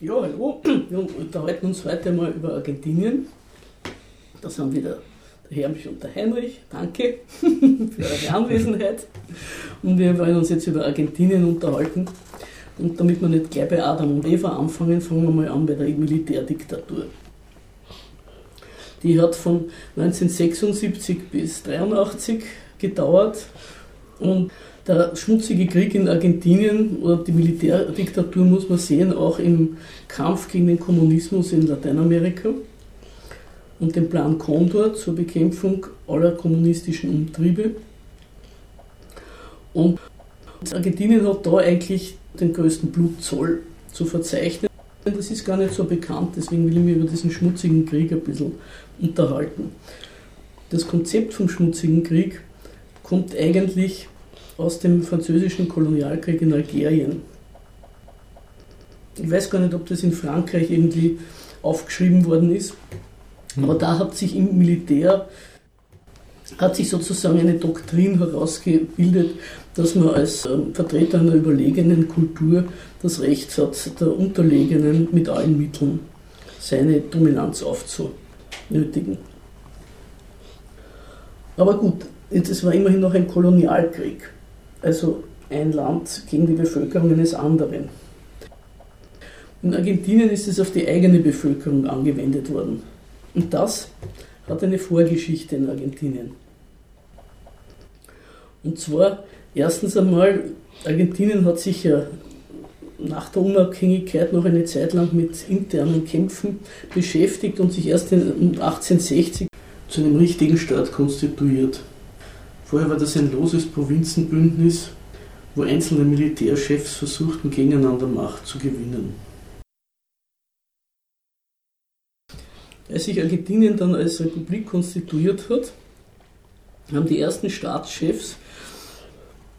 Ja, hallo. Wir unterhalten uns heute mal über Argentinien. Das haben wieder der Hermich und der Heinrich. Danke für eure Anwesenheit. Und wir wollen uns jetzt über Argentinien unterhalten. Und damit wir nicht gleich bei Adam und Eva anfangen, fangen wir mal an bei der Militärdiktatur. Die hat von 1976 bis 1983 gedauert und der schmutzige Krieg in Argentinien oder die Militärdiktatur muss man sehen, auch im Kampf gegen den Kommunismus in Lateinamerika und den Plan Condor zur Bekämpfung aller kommunistischen Umtriebe. Und Argentinien hat da eigentlich den größten Blutzoll zu verzeichnen. Das ist gar nicht so bekannt, deswegen will ich mich über diesen schmutzigen Krieg ein bisschen unterhalten. Das Konzept vom schmutzigen Krieg kommt eigentlich aus dem französischen Kolonialkrieg in Algerien. Ich weiß gar nicht, ob das in Frankreich irgendwie aufgeschrieben worden ist, hm. aber da hat sich im Militär hat sich sozusagen eine Doktrin herausgebildet, dass man als ähm, Vertreter einer überlegenen Kultur das Recht hat, der Unterlegenen mit allen Mitteln seine Dominanz aufzunötigen. Aber gut, es war immerhin noch ein Kolonialkrieg also ein Land gegen die Bevölkerung eines anderen. In Argentinien ist es auf die eigene Bevölkerung angewendet worden. Und das hat eine Vorgeschichte in Argentinien. Und zwar, erstens einmal, Argentinien hat sich ja nach der Unabhängigkeit noch eine Zeit lang mit internen Kämpfen beschäftigt und sich erst in 1860 zu einem richtigen Staat konstituiert. Vorher war das ein loses Provinzenbündnis, wo einzelne Militärchefs versuchten, gegeneinander Macht zu gewinnen. Als sich Argentinien dann als Republik konstituiert hat, haben die ersten Staatschefs,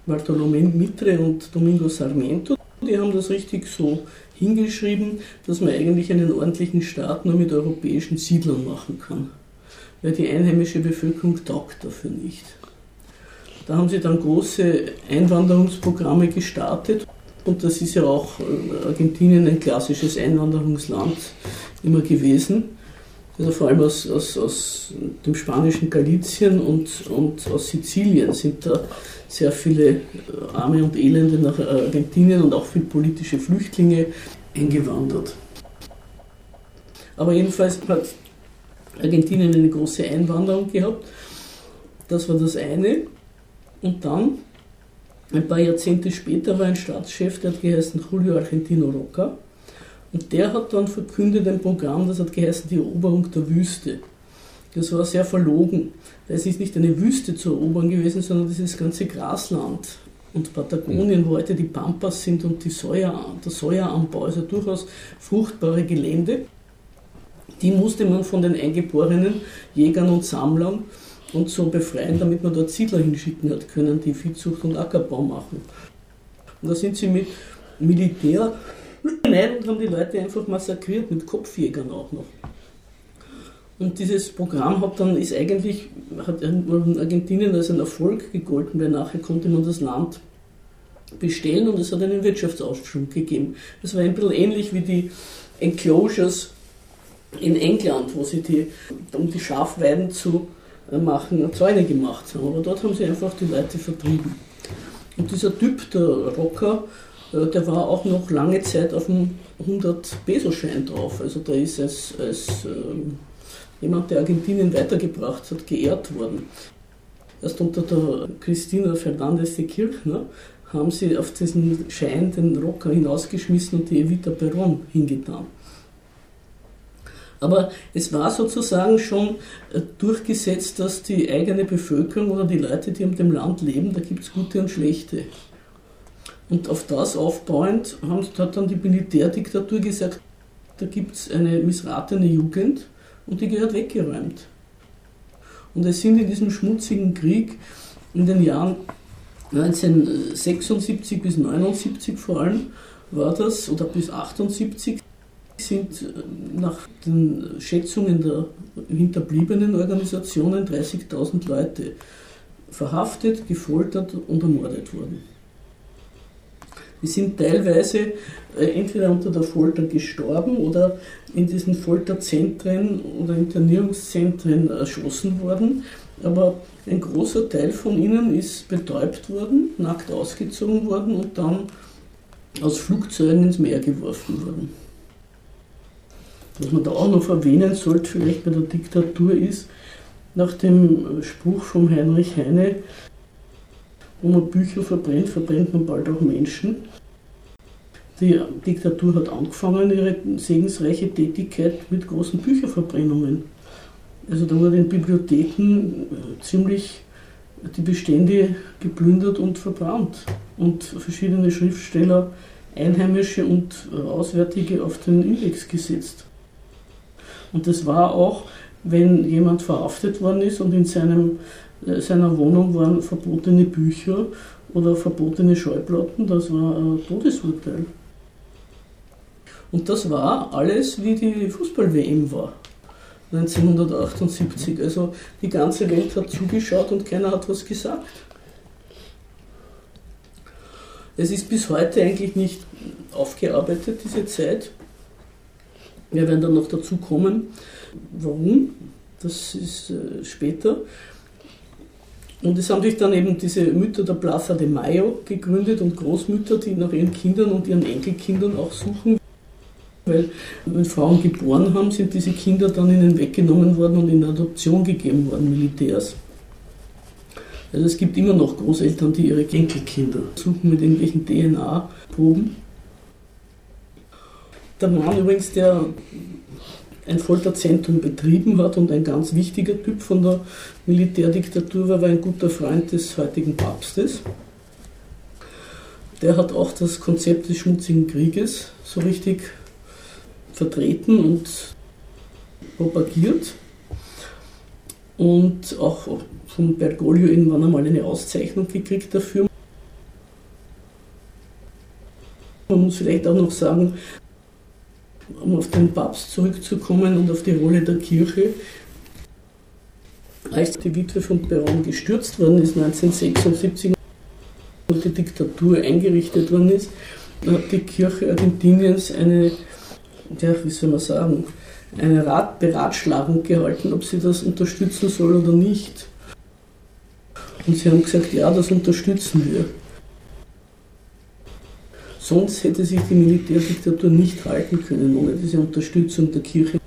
Bartolomé Mitre und Domingo Sarmiento, die haben das richtig so hingeschrieben, dass man eigentlich einen ordentlichen Staat nur mit europäischen Siedlern machen kann. Weil die einheimische Bevölkerung taugt dafür nicht. Da haben sie dann große Einwanderungsprogramme gestartet. Und das ist ja auch äh, Argentinien ein klassisches Einwanderungsland immer gewesen. Also vor allem aus, aus, aus dem spanischen Galizien und, und aus Sizilien sind da sehr viele äh, Arme und Elende nach Argentinien und auch viele politische Flüchtlinge eingewandert. Aber jedenfalls hat Argentinien eine große Einwanderung gehabt. Das war das eine. Und dann, ein paar Jahrzehnte später, war ein Staatschef, der hat geheißen Julio Argentino Roca. Und der hat dann verkündet ein Programm, das hat geheißen die Eroberung der Wüste. Das war sehr verlogen. Es ist nicht eine Wüste zu erobern gewesen, sondern dieses ganze Grasland und Patagonien, wo heute die Pampas sind und die Soja, der Sojaanbau, also durchaus fruchtbare Gelände, die musste man von den eingeborenen Jägern und Sammlern und so befreien, damit man dort Siedler hinschicken hat können, die Viehzucht und Ackerbau machen. Und da sind sie mit Militär hinein und haben die Leute einfach massakriert, mit Kopfjägern auch noch. Und dieses Programm hat dann, ist eigentlich, hat in Argentinien als ein Erfolg gegolten, weil nachher konnte man das Land bestellen und es hat einen Wirtschaftsaufschwung gegeben. Das war ein bisschen ähnlich wie die Enclosures in England, wo sie die, um die Schafweiden zu machen, Zäune gemacht haben. Aber dort haben sie einfach die Leute vertrieben. Und dieser Typ, der Rocker, äh, der war auch noch lange Zeit auf dem 100-Peso-Schein drauf. Also der ist als, als ähm, jemand, der Argentinien weitergebracht hat, geehrt worden. Erst unter der Cristina Fernandez de Kirchner haben sie auf diesen Schein den Rocker hinausgeschmissen und die Evita Perón hingetan. Aber es war sozusagen schon äh, durchgesetzt, dass die eigene Bevölkerung oder die Leute, die in dem Land leben, da gibt es gute und schlechte. Und auf das aufbauend hat dann die Militärdiktatur gesagt, da gibt es eine missratene Jugend und die gehört weggeräumt. Und es sind in diesem schmutzigen Krieg in den Jahren 1976 bis 1979 vor allem, war das, oder bis 1978, sind äh, nach den Schätzungen der hinterbliebenen Organisationen 30.000 Leute verhaftet, gefoltert und ermordet worden. Die sind teilweise äh, entweder unter der Folter gestorben oder in diesen Folterzentren oder Internierungszentren erschossen worden. Aber ein großer Teil von ihnen ist betäubt worden, nackt ausgezogen worden und dann aus Flugzeugen ins Meer geworfen worden. Was man da auch noch erwähnen sollte, vielleicht bei der Diktatur, ist, nach dem Spruch von Heinrich Heine, wo man Bücher verbrennt, verbrennt man bald auch Menschen. Die Diktatur hat angefangen, ihre segensreiche Tätigkeit mit großen Bücherverbrennungen. Also da wurden in Bibliotheken äh, ziemlich die Bestände geplündert und verbrannt und verschiedene Schriftsteller, Einheimische und äh, Auswärtige, auf den Index gesetzt. Und das war auch, wenn jemand verhaftet worden ist und in seinem, äh, seiner Wohnung waren verbotene Bücher oder verbotene Schallplatten, das war ein Todesurteil. Und das war alles, wie die Fußball-WM war. 1978. Also die ganze Welt hat zugeschaut und keiner hat was gesagt. Es ist bis heute eigentlich nicht aufgearbeitet, diese Zeit. Wir werden dann noch dazu kommen, warum. Das ist äh, später. Und es haben sich dann eben diese Mütter der Plaza de Mayo gegründet und Großmütter, die nach ihren Kindern und ihren Enkelkindern auch suchen, weil wenn Frauen geboren haben, sind diese Kinder dann ihnen weggenommen worden und in Adoption gegeben worden, Militärs. Also es gibt immer noch Großeltern, die ihre Enkelkinder suchen mit irgendwelchen DNA-Proben. Der Mann übrigens, der ein Folterzentrum betrieben hat und ein ganz wichtiger Typ von der Militärdiktatur war, war ein guter Freund des heutigen Papstes. Der hat auch das Konzept des schmutzigen Krieges so richtig vertreten und propagiert. Und auch von Bergoglio irgendwann einmal eine Auszeichnung gekriegt dafür. Man muss vielleicht auch noch sagen, um auf den Papst zurückzukommen und auf die Rolle der Kirche, als die Witwe von Peron gestürzt worden ist, 1976, und die Diktatur eingerichtet worden ist, hat die Kirche Argentiniens eine ja, wie soll man sagen, eine Rat Beratschlagung gehalten, ob sie das unterstützen soll oder nicht. Und sie haben gesagt, ja, das unterstützen wir. Sonst hätte sich die Militärdiktatur nicht halten können ohne diese Unterstützung der Kirche.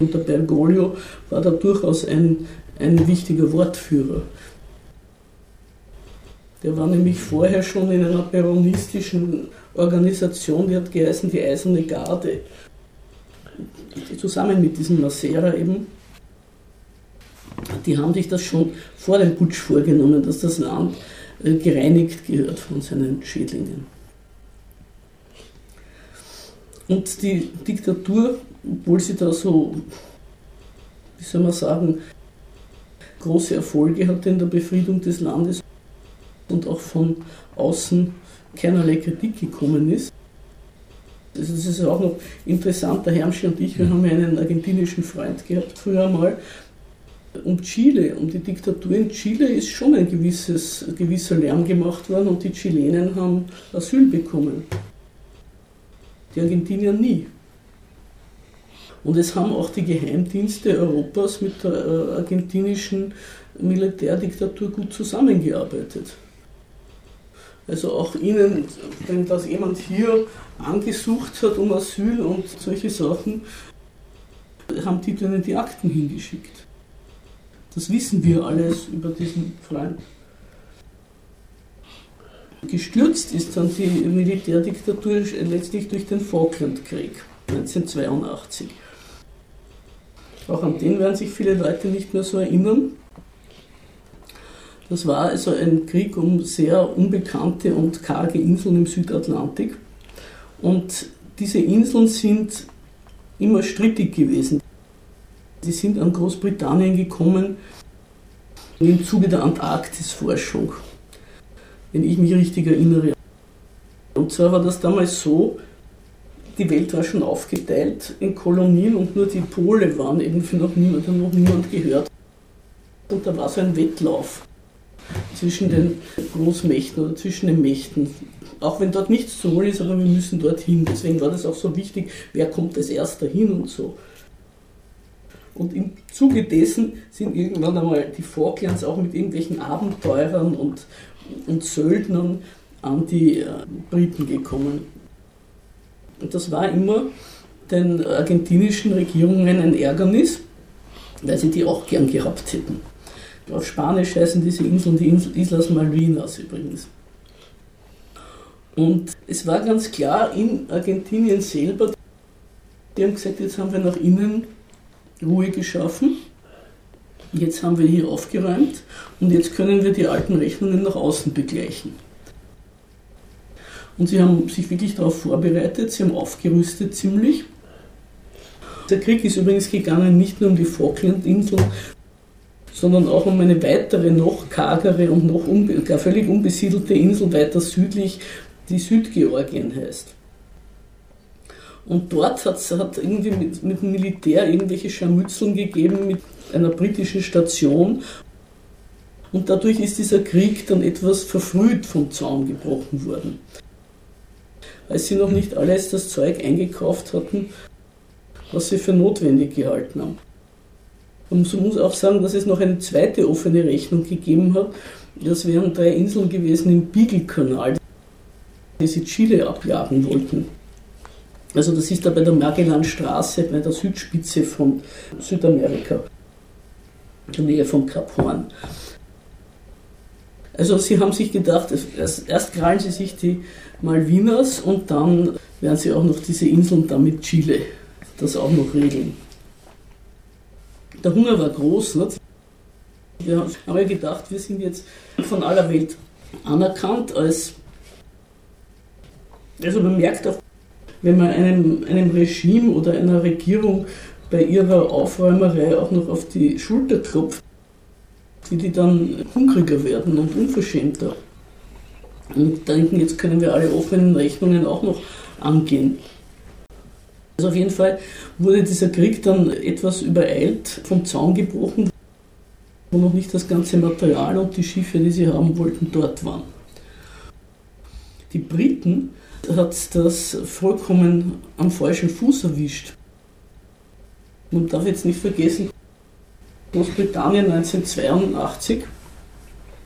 Und der Bergoglio war da durchaus ein, ein wichtiger Wortführer. Der war nämlich vorher schon in einer peronistischen Organisation, die hat geheißen die Eiserne Garde. Zusammen mit diesem Macera eben. Die haben sich das schon vor dem Putsch vorgenommen, dass das Land äh, gereinigt gehört von seinen Schädlingen. Und die Diktatur, obwohl sie da so, wie soll man sagen, große Erfolge hatte in der Befriedung des Landes und auch von außen keinerlei Kritik gekommen ist. Also das ist auch noch interessant, der Hermschi und ich, wir haben ja einen argentinischen Freund gehabt früher mal. Um Chile, um die Diktatur in Chile ist schon ein gewisses, gewisser Lärm gemacht worden und die Chilenen haben Asyl bekommen. Die Argentinier nie. Und es haben auch die Geheimdienste Europas mit der äh, argentinischen Militärdiktatur gut zusammengearbeitet. Also auch Ihnen, wenn das jemand hier angesucht hat um Asyl und solche Sachen, haben die Ihnen die Akten hingeschickt. Das wissen wir alles über diesen Freund. Gestürzt ist dann die Militärdiktatur letztlich durch den Falklandkrieg 1982. Auch an den werden sich viele Leute nicht mehr so erinnern. Das war also ein Krieg um sehr unbekannte und karge Inseln im Südatlantik. Und diese Inseln sind immer strittig gewesen. Die sind an Großbritannien gekommen im Zuge der Antarktisforschung, wenn ich mich richtig erinnere. Und zwar war das damals so, die Welt war schon aufgeteilt in Kolonien und nur die Pole waren eben für noch niemand, noch niemand gehört. Und da war so ein Wettlauf zwischen den Großmächten oder zwischen den Mächten. Auch wenn dort nichts zu holen ist, aber wir müssen dorthin. Deswegen war das auch so wichtig, wer kommt als erster hin und so. Und im Zuge dessen sind irgendwann einmal die Falklands auch mit irgendwelchen Abenteurern und, und Söldnern an die äh, Briten gekommen. Und das war immer den argentinischen Regierungen ein Ärgernis, weil sie die auch gern gehabt hätten. Auf Spanisch heißen diese Inseln die Insel Islas Malvinas übrigens. Und es war ganz klar in Argentinien selber, die haben gesagt, jetzt haben wir nach innen Ruhe geschaffen, jetzt haben wir hier aufgeräumt und jetzt können wir die alten Rechnungen nach außen begleichen. Und sie haben sich wirklich darauf vorbereitet, sie haben aufgerüstet ziemlich. Der Krieg ist übrigens gegangen nicht nur um die Falklandinseln, sondern auch um eine weitere, noch kargere und noch unbe völlig unbesiedelte Insel weiter südlich, die Südgeorgien heißt. Und dort hat es irgendwie mit, mit dem Militär irgendwelche Scharmützeln gegeben mit einer britischen Station. Und dadurch ist dieser Krieg dann etwas verfrüht vom Zaun gebrochen worden. Als sie noch nicht alles das Zeug eingekauft hatten, was sie für notwendig gehalten haben. Und man muss auch sagen, dass es noch eine zweite offene Rechnung gegeben hat. Das wären drei Inseln gewesen im Beagle-Kanal, die sie Chile abjagen wollten. Also das ist da bei der Magellanstraße, bei der Südspitze von Südamerika, in der Nähe von Kap Horn. Also sie haben sich gedacht, erst, krallen sie sich die Malvinas und dann werden sie auch noch diese Inseln da mit Chile das auch noch regeln. Der Hunger war groß. Nicht? Wir haben ja gedacht, wir sind jetzt von aller Welt anerkannt als. Also man merkt auch, wenn man einem, einem Regime oder einer Regierung bei ihrer Aufräumerei auch noch auf die Schulter klopft, wie die dann hungriger werden und unverschämter. Und denken, jetzt können wir alle offenen Rechnungen auch noch angehen. Also auf jeden Fall wurde dieser Krieg dann etwas übereilt, vom Zaun gebrochen, wo noch nicht das ganze Material und die Schiffe, die sie haben wollten, dort waren. Die Briten hat das vollkommen am falschen Fuß erwischt. Man darf jetzt nicht vergessen, Großbritannien 1982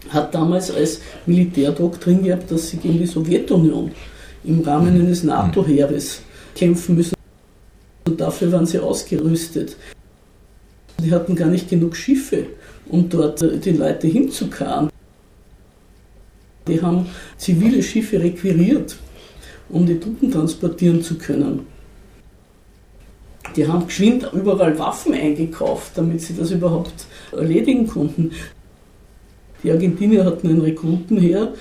hat damals als Militärdoktrin gehabt, dass sie gegen die Sowjetunion im Rahmen eines NATO-Heeres kämpfen müssen. Und dafür waren sie ausgerüstet. Die hatten gar nicht genug Schiffe, um dort äh, die Leute hinzukarren. Die haben zivile Schiffe requiriert, um die Truppen transportieren zu können. Die haben geschwind überall Waffen eingekauft, damit sie das überhaupt erledigen konnten. Die Argentinier hatten ein Rekrutenheer,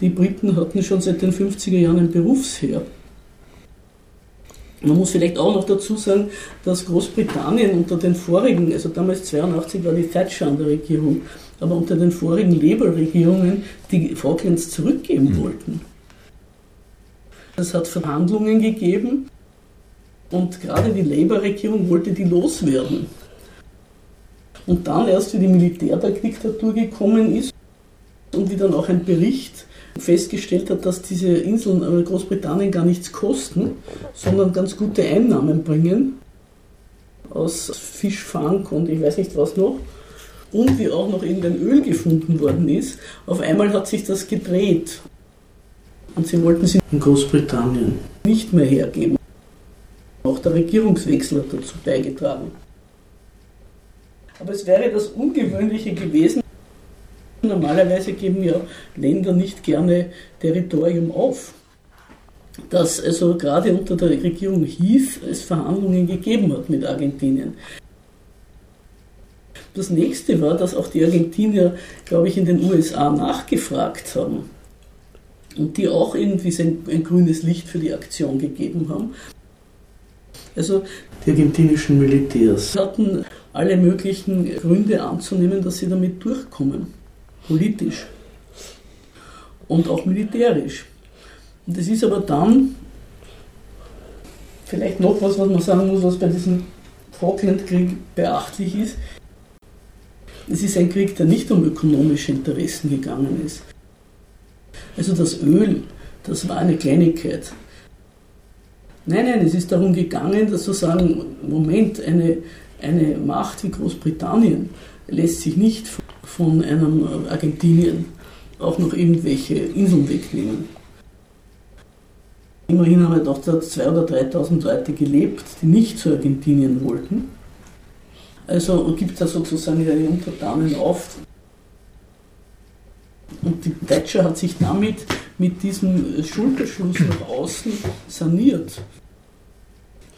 die Briten hatten schon seit den 50er Jahren ein Berufsheer. Man muss vielleicht auch noch dazu sagen, dass Großbritannien unter den vorigen, also damals 82 war die Thatcher an der Regierung, aber unter den vorigen Labour-Regierungen die Falklands zurückgeben mhm. wollten. Es hat Verhandlungen gegeben und gerade die Labour-Regierung wollte die loswerden. Und dann erst, wie die Militärdiktatur gekommen ist und wie dann auch ein Bericht festgestellt hat, dass diese Inseln Großbritannien gar nichts kosten, sondern ganz gute Einnahmen bringen aus Fischfang und ich weiß nicht was noch. Und wie auch noch irgendein Öl gefunden worden ist, auf einmal hat sich das gedreht. Und sie wollten sie in Großbritannien nicht mehr hergeben. Auch der Regierungswechsel hat dazu beigetragen. Aber es wäre das Ungewöhnliche gewesen, Normalerweise geben ja Länder nicht gerne Territorium auf. Dass also gerade unter der Regierung Heath es Verhandlungen gegeben hat mit Argentinien. Das nächste war, dass auch die Argentinier, glaube ich, in den USA nachgefragt haben und die auch irgendwie ein, ein grünes Licht für die Aktion gegeben haben. Also die argentinischen Militärs hatten alle möglichen Gründe anzunehmen, dass sie damit durchkommen politisch und auch militärisch. Und das ist aber dann vielleicht noch was, was man sagen muss, was bei diesem Falklandkrieg beachtlich ist. es ist ein Krieg, der nicht um ökonomische Interessen gegangen ist. Also das Öl, das war eine Kleinigkeit. Nein, nein, es ist darum gegangen, dass zu sagen, Moment, eine, eine Macht wie Großbritannien lässt sich nicht von einem Argentinien auch noch irgendwelche Inseln wegnehmen. Immerhin haben dort 2.000 oder 3.000 Leute gelebt, die nicht zu Argentinien wollten. Also gibt da sozusagen ihre Untertanen auf. Und die Thatcher hat sich damit mit diesem Schulterschluss nach außen saniert.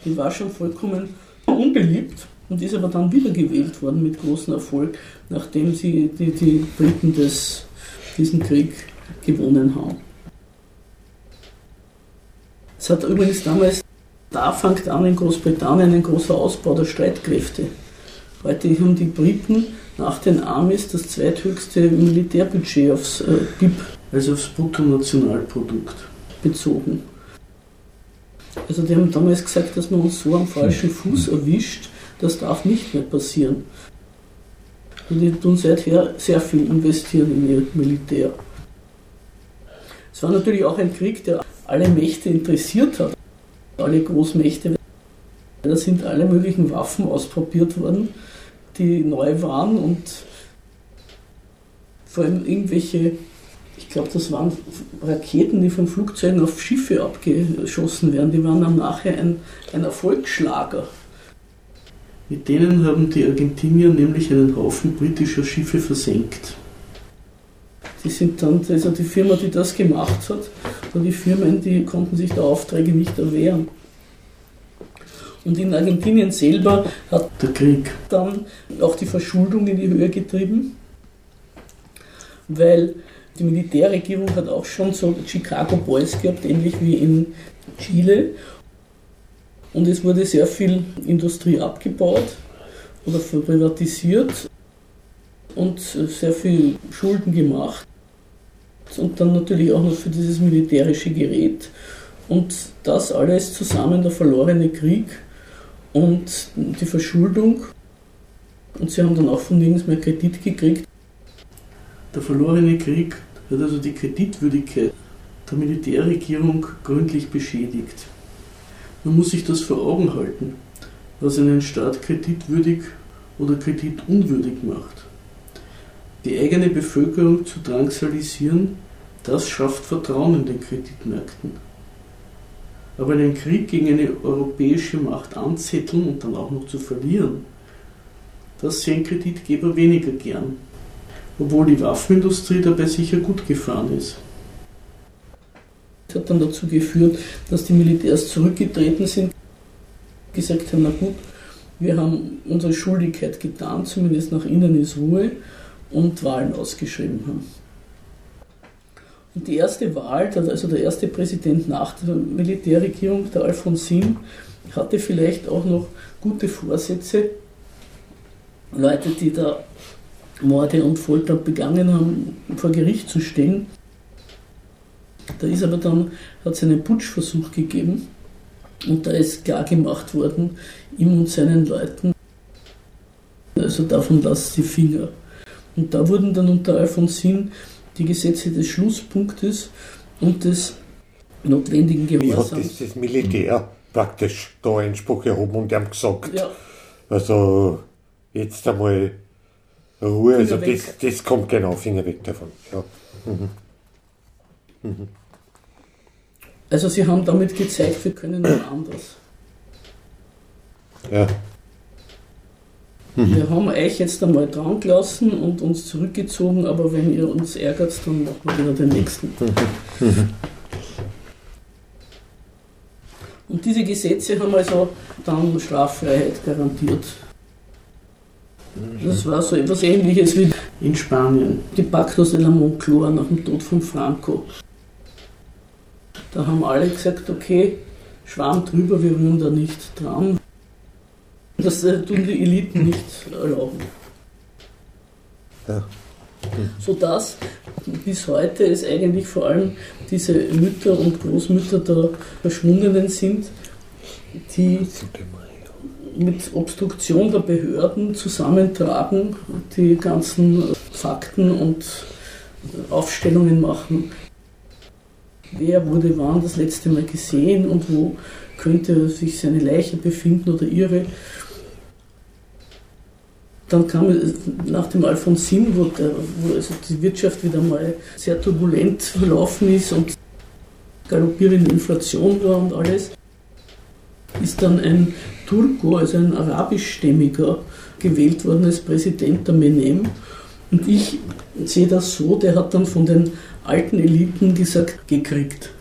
Die war schon vollkommen unbeliebt und ist aber dann wiedergewählt worden mit großem Erfolg, nachdem sie die, die Briten des, diesen Krieg gewonnen haben. Es hat übrigens damals, da fängt an in Großbritannien ein großer Ausbau der Streitkräfte. Heute haben die Briten nach den Amis das zweithöchste Militärbudget aufs äh, BIP, also aufs Bruttonationalprodukt, bezogen. Also die haben damals gesagt, dass man uns so am falschen Fuß erwischt, das darf nicht mehr passieren. Und die tun seither sehr viel investieren in ihr Militär. Es war natürlich auch ein Krieg, der alle Mächte interessiert hat, alle Großmächte. Da sind alle möglichen Waffen ausprobiert worden, die neu waren und vor allem irgendwelche, ich glaube, das waren Raketen, die von Flugzeugen auf Schiffe abgeschossen werden, die waren dann nachher ein, ein Erfolgsschlager. Mit denen haben die Argentinier nämlich einen Haufen britischer Schiffe versenkt. Die sind dann, also die Firma, die das gemacht hat, und die Firmen, die konnten sich der Aufträge nicht erwehren. Und in Argentinien selber hat der Krieg dann auch die Verschuldung in die Höhe getrieben, weil die Militärregierung hat auch schon so Chicago Boys gehabt, ähnlich wie in Chile. Und es wurde sehr viel Industrie abgebaut oder privatisiert und sehr viel Schulden gemacht und dann natürlich auch noch für dieses militärische Gerät. Und das alles zusammen, der verlorene Krieg und die Verschuldung. Und sie haben dann auch von nirgends mehr Kredit gekriegt. Der verlorene Krieg hat also die Kreditwürdigkeit der Militärregierung gründlich beschädigt. Man muss sich das vor Augen halten, was einen Staat kreditwürdig oder kreditunwürdig macht. Die eigene Bevölkerung zu drangsalisieren, das schafft Vertrauen in den Kreditmärkten. Aber einen Krieg gegen eine europäische Macht anzetteln und dann auch noch zu verlieren, das sehen Kreditgeber weniger gern. Obwohl die Waffenindustrie dabei sicher gut gefahren ist. Das hat dann dazu geführt, dass die Militärs zurückgetreten sind, gesagt haben, na gut, wir haben unsere Schuldigkeit getan, zumindest nach innen ist Ruhe und Wahlen ausgeschrieben haben. Die erste Wahl, also der erste Präsident nach der Militärregierung, der Alfonsin, hatte vielleicht auch noch gute Vorsätze. Leute, die da Morde und Folter begangen haben, vor Gericht zu stellen. Da ist aber dann, hat es einen Putschversuch gegeben und da ist klar gemacht worden, ihm und seinen Leuten, also davon lasst die Finger. Und da wurden dann unter Alfonsin die Gesetze des Schlusspunktes und des notwendigen Gehorsams. Hat das, das Militär praktisch da Einspruch erhoben und haben gesagt, ja. also jetzt einmal Ruhe, also das, das kommt genau, Finger weg davon. Ja. Mhm. Mhm. Also sie haben damit gezeigt, wir können nur anders. Ja. Mhm. Wir haben euch jetzt einmal dran gelassen und uns zurückgezogen, aber wenn ihr uns ärgert, dann machen wir wieder den nächsten. Mhm. Und diese Gesetze haben also dann Straffreiheit garantiert. Das war so etwas ähnliches wie in Spanien, die Pactos de la Moncloa nach dem Tod von Franco. Da haben alle gesagt, okay, Schwamm drüber, wir rühren da nicht dran. Das äh, tun die Eliten nicht erlauben. Ja. Hm. Sodass bis heute es eigentlich vor allem diese Mütter und Großmütter der Verschwundenen sind, die mit Obstruktion der Behörden zusammentragen, die ganzen Fakten und Aufstellungen machen. Wer wurde wann das letzte Mal gesehen und wo könnte sich seine Leiche befinden oder ihre. Dann kam nach dem Alfonsin, wo, der, wo also die Wirtschaft wieder mal sehr turbulent verlaufen ist und galoppierende Inflation war und alles, ist dann ein Turko, also ein arabischstämmiger, gewählt worden als Präsident der Menem. Und ich sehe das so, der hat dann von den alten Eliten gesagt, gekriegt.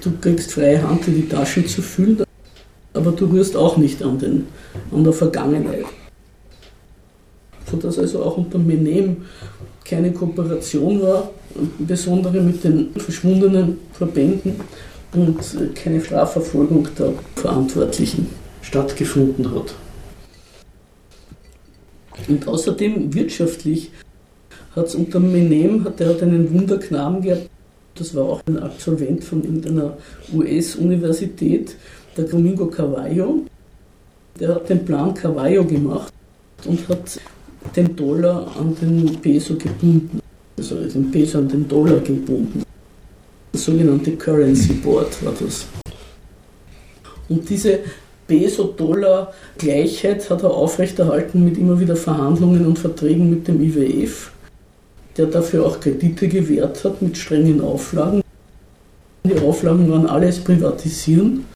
Du kriegst freie Hand, in die Taschen zu füllen, aber du rührst auch nicht an, den, an der Vergangenheit. Sodass also auch unter Menem keine Kooperation war, insbesondere mit den verschwundenen Verbänden und keine Strafverfolgung der Verantwortlichen stattgefunden hat. Und außerdem wirtschaftlich hat es unter Menem, der hat einen Wunderknaben gehabt, das war auch ein Absolvent von irgendeiner US-Universität, der Domingo Carvalho. Der hat den Plan Carvalho gemacht und hat den Dollar an den Peso gebunden, also den Peso an den Dollar gebunden. Das sogenannte Currency Board war das. Und diese Peso-Dollar-Gleichheit hat er aufrechterhalten mit immer wieder Verhandlungen und Verträgen mit dem IWF der dafür auch Kredite gewährt hat mit strengen Auflagen. Die Auflagen waren alles privatisieren,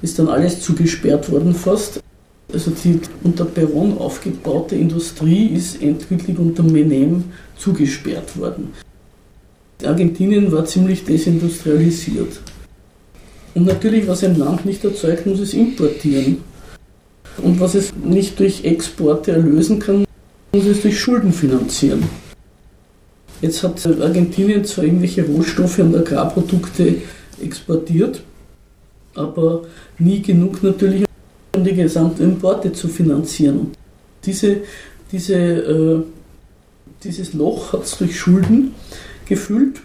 ist dann alles zugesperrt worden fast. Also die unter Peron aufgebaute Industrie ist endgültig unter Menem zugesperrt worden. Argentinien war ziemlich desindustrialisiert. Und natürlich, was ein Land nicht erzeugt, muss es importieren. Und was es nicht durch Exporte erlösen kann, muss es durch Schulden finanzieren. Jetzt hat Argentinien zwar irgendwelche Rohstoffe und Agrarprodukte exportiert, aber nie genug natürlich, um die gesamten Importe zu finanzieren. Diese, diese, äh, dieses Loch hat es durch Schulden gefüllt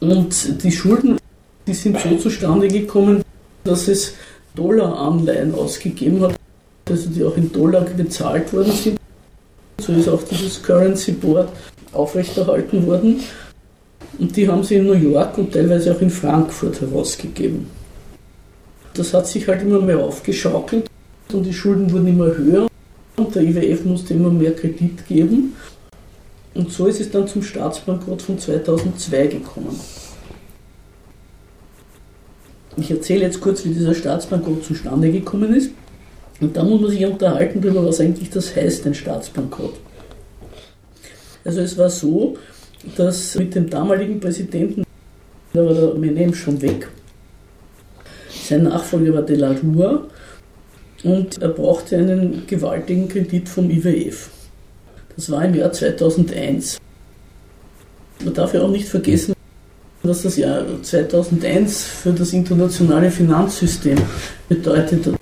und die Schulden die sind so zustande gekommen, dass es Dollaranleihen ausgegeben hat, also die auch in Dollar bezahlt worden sind. So ist auch dieses Currency Board aufrechterhalten worden. Und die haben sie in New York und teilweise auch in Frankfurt herausgegeben. Das hat sich halt immer mehr aufgeschaukelt und die Schulden wurden immer höher und der IWF musste immer mehr Kredit geben. Und so ist es dann zum Staatsbankrott von 2002 gekommen. Ich erzähle jetzt kurz, wie dieser Staatsbankrott zustande gekommen ist. Und dann muss man sich unterhalten darüber, was eigentlich das heißt, ein Staatsbankrott. Also es war so, dass mit dem damaligen Präsidenten, da war der Menem schon weg, sein Nachfolger war de la Rua und er brauchte einen gewaltigen Kredit vom IWF. Das war im Jahr 2001. Man darf ja auch nicht vergessen, was das Jahr 2001 für das internationale Finanzsystem bedeutet hat.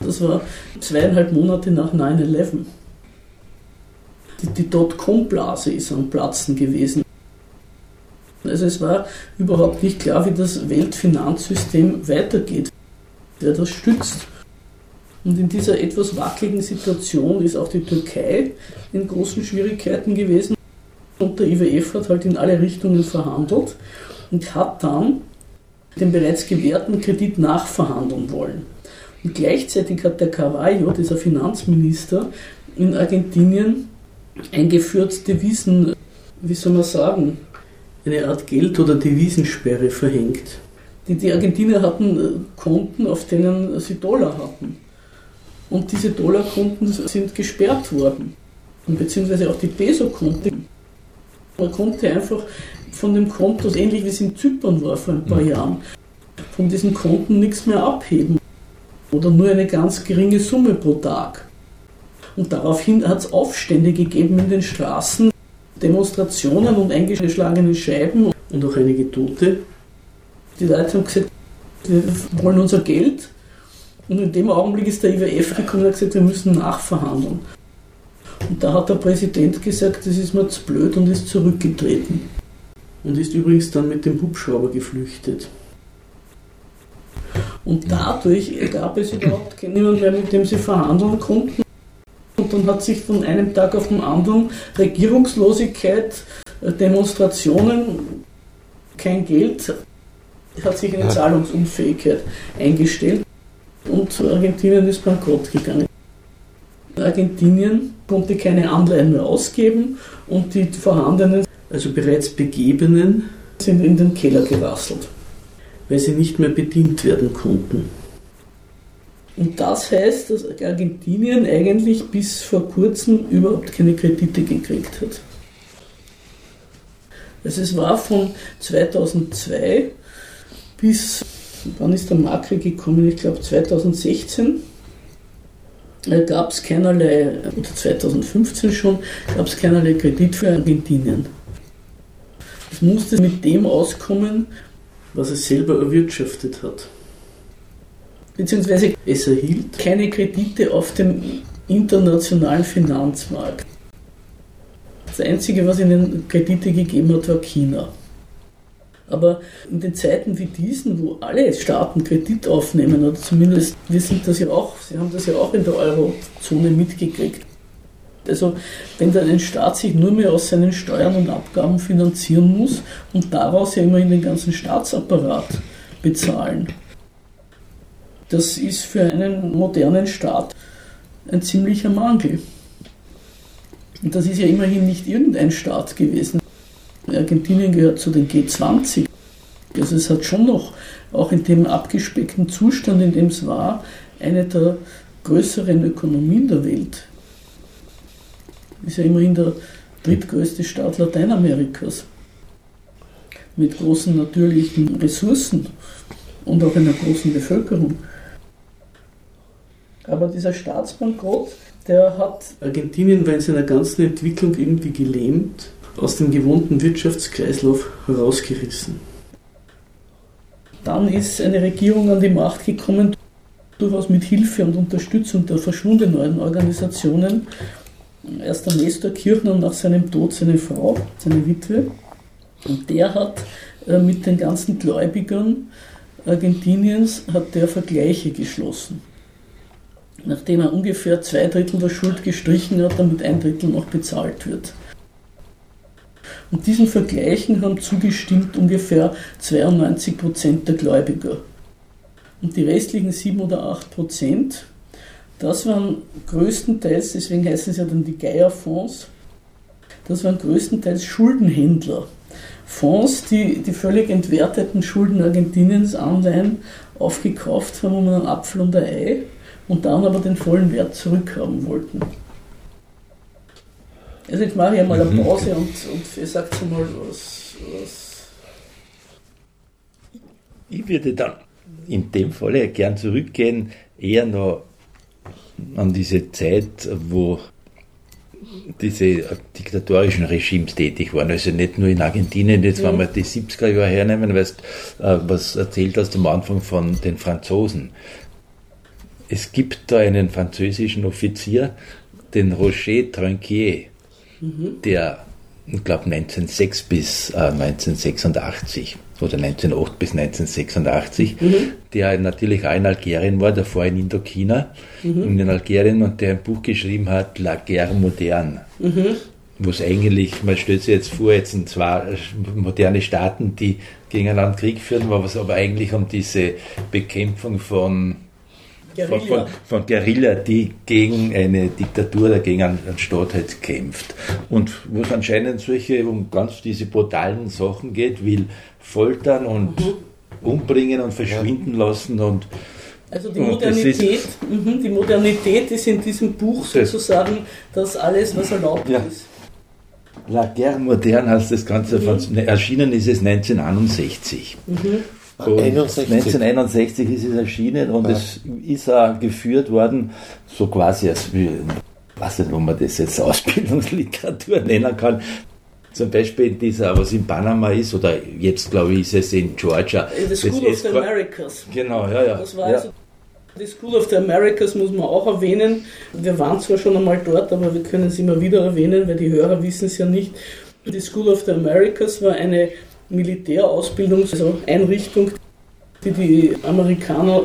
Das war zweieinhalb Monate nach 9-11 die, die Dotcom-Blase ist am Platzen gewesen. Also es war überhaupt nicht klar, wie das Weltfinanzsystem weitergeht, wer das stützt. Und in dieser etwas wackeligen Situation ist auch die Türkei in großen Schwierigkeiten gewesen. Und der IWF hat halt in alle Richtungen verhandelt und hat dann den bereits gewährten Kredit nachverhandeln wollen. Und gleichzeitig hat der Carvalho, dieser Finanzminister in Argentinien, eingeführt Devisen, wie soll man sagen, eine Art Geld- oder Devisensperre verhängt. Die, die Argentinier hatten äh, Konten, auf denen sie Dollar hatten. Und diese Dollarkonten sind gesperrt worden. Und beziehungsweise auch die Peso-Konten. Man konnte einfach von dem Konto, ähnlich wie es in Zypern war vor ein paar Jahren, von diesen Konten nichts mehr abheben. Oder nur eine ganz geringe Summe pro Tag. Und daraufhin hat es Aufstände gegeben in den Straßen, Demonstrationen und eingeschlagene Scheiben und auch einige Tote. Die Leute haben gesagt, wir wollen unser Geld. Und in dem Augenblick ist der IWF gekommen und hat gesagt, wir müssen nachverhandeln. Und da hat der Präsident gesagt, das ist mir zu blöd und ist zurückgetreten. Und ist übrigens dann mit dem Hubschrauber geflüchtet. Und dadurch gab es überhaupt niemanden mehr, mit dem sie verhandeln konnten. Und dann hat sich von einem Tag auf den anderen Regierungslosigkeit, äh, Demonstrationen, kein Geld, hat sich eine Zahlungsunfähigkeit eingestellt und Argentinien ist bankrott gegangen. Argentinien konnte keine Anleihen mehr ausgeben und die vorhandenen, also bereits begebenen, sind in den Keller gerasselt, weil sie nicht mehr bedient werden konnten. Und das heißt, dass Argentinien eigentlich bis vor kurzem überhaupt keine Kredite gekriegt hat. Also es war von 2002 bis, wann ist der Makro gekommen? Ich glaube 2016 äh, gab es keinerlei, oder 2015 schon, gab es keinerlei Kredit für Argentinien. Es musste mit dem auskommen, was es selber erwirtschaftet hat. Beziehungsweise es erhielt keine Kredite auf dem internationalen Finanzmarkt. Das Einzige, was ihnen Kredite gegeben hat, war China. Aber in den Zeiten wie diesen, wo alle Staaten Kredit aufnehmen, oder zumindest wir sind das ja auch, Sie haben das ja auch in der Eurozone mitgekriegt. Also wenn dann ein Staat sich nur mehr aus seinen Steuern und Abgaben finanzieren muss und daraus ja immerhin den ganzen Staatsapparat bezahlen, das ist für einen modernen Staat ein ziemlicher Mangel. Und das ist ja immerhin nicht irgendein Staat gewesen. Argentinien gehört zu den G20. Also es hat schon noch, auch in dem abgespeckten Zustand, in dem es war, eine der größeren Ökonomien der Welt. Ist ja immerhin der drittgrößte Staat Lateinamerikas. Mit großen natürlichen Ressourcen und auch einer großen Bevölkerung. Aber dieser Staatsbankrott, der hat Argentinien war in seiner ganzen Entwicklung irgendwie gelähmt aus dem gewohnten Wirtschaftskreislauf herausgerissen. Dann ist eine Regierung an die Macht gekommen, durchaus mit Hilfe und Unterstützung der verschwundenen Organisationen. Erst der Nestor Kirchner und nach seinem Tod seine Frau, seine Witwe. Und der hat äh, mit den ganzen Gläubigern Argentiniens hat der Vergleiche geschlossen. Nachdem er ungefähr zwei Drittel der Schuld gestrichen hat, damit ein Drittel noch bezahlt wird. Und diesen Vergleichen haben zugestimmt ungefähr 92 Prozent der Gläubiger. Und die restlichen 7 oder 8 Prozent, das waren größtenteils, deswegen heißen sie ja dann die Geierfonds, das waren größtenteils Schuldenhändler. Fonds, die die völlig entwerteten Schulden Argentiniens Anleihen aufgekauft haben um einen Apfel und ein Ei und dann aber den vollen Wert zurückhaben wollten. Also jetzt mache ich einmal eine mhm. Pause und, und ihr sagt mal, was, was. Ich würde dann in dem Falle gern zurückgehen, eher noch an diese Zeit, wo diese diktatorischen Regimes tätig waren. Also nicht nur in Argentinien, jetzt mhm. wenn wir die 70er Jahre hernehmen, weißt, äh, was erzählt hast am Anfang von den Franzosen. Es gibt da einen französischen Offizier, den Roger Tranquier, mhm. der, ich glaube, 1906 bis äh, 1986 oder 1908 bis 1986, mhm. der natürlich auch in Algerien war, davor in Indochina mhm. und in Algerien und der ein Buch geschrieben hat, La Guerre Moderne. Mhm. Wo es eigentlich, man stellt sich jetzt vor, jetzt sind zwei moderne Staaten, die gegeneinander Krieg führen, was aber eigentlich um diese Bekämpfung von Guerilla. Von, von, von, Guerilla, die gegen eine Diktatur oder gegen einen, einen Staat halt kämpft. Und wo es anscheinend solche, um ganz diese brutalen Sachen geht, will foltern und mhm. umbringen und verschwinden ja. lassen und also die Modernität, mh, die Modernität ist in diesem Buch sozusagen das alles, was erlaubt ja. ist. La Guerre Moderne heißt das Ganze, mhm. erschienen ist es 1961. Mhm. 1961 ist es erschienen und ja. es ist auch geführt worden, so quasi als, ich weiß nicht, ob man das jetzt Ausbildungsliteratur nennen kann, zum Beispiel in dieser, was in Panama ist, oder jetzt glaube ich ist es in Georgia. The School of the Americas. Genau, ja, ja. Das war ja. also die School of the Americas muss man auch erwähnen. Wir waren zwar schon einmal dort, aber wir können es immer wieder erwähnen, weil die Hörer wissen es ja nicht. Die School of the Americas war eine Militärausbildungseinrichtung, die die Amerikaner,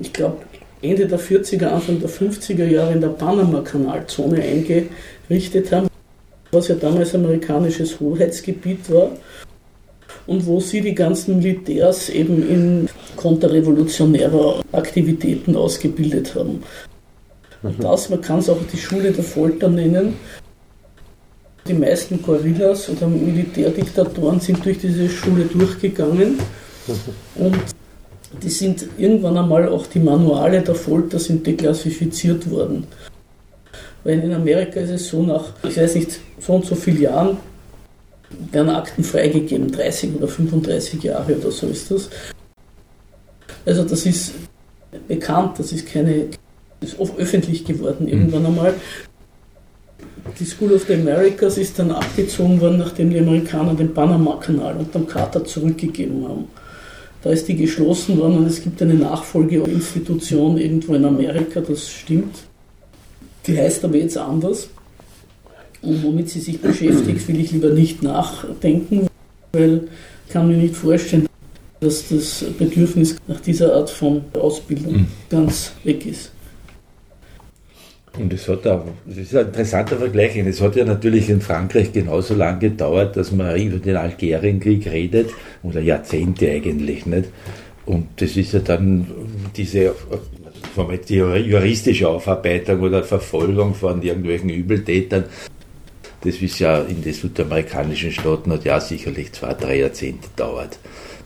ich glaube, Ende der 40er, Anfang der 50er Jahre in der Panama-Kanalzone eingerichtet haben, was ja damals amerikanisches Hoheitsgebiet war und wo sie die ganzen Militärs eben in konterrevolutionärer Aktivitäten ausgebildet haben. Und das, man kann es auch die Schule der Folter nennen. Die meisten Gorillas oder Militärdiktatoren sind durch diese Schule durchgegangen und die sind irgendwann einmal auch die Manuale der Folter sind deklassifiziert worden. Weil in Amerika ist es so, nach, ich weiß nicht, so und so vielen Jahren werden Akten freigegeben, 30 oder 35 Jahre oder so ist das. Also das ist bekannt, das ist keine, das ist öffentlich geworden irgendwann mhm. einmal. Die School of the Americas ist dann abgezogen worden, nachdem die Amerikaner den Panama-Kanal unterm Carter zurückgegeben haben. Da ist die geschlossen worden und es gibt eine Nachfolgeinstitution irgendwo in Amerika, das stimmt. Die heißt aber jetzt anders. Und womit sie sich beschäftigt, will ich lieber nicht nachdenken, weil ich kann mir nicht vorstellen, dass das Bedürfnis nach dieser Art von Ausbildung mhm. ganz weg ist. Und es hat auch, das ist ein interessanter Vergleich, es hat ja natürlich in Frankreich genauso lange gedauert, dass man über den Algerienkrieg redet, oder Jahrzehnte eigentlich, nicht? Und das ist ja dann diese die juristische Aufarbeitung oder Verfolgung von irgendwelchen Übeltätern. Das ist ja in den südamerikanischen Staaten hat ja sicherlich zwei, drei Jahrzehnte dauert,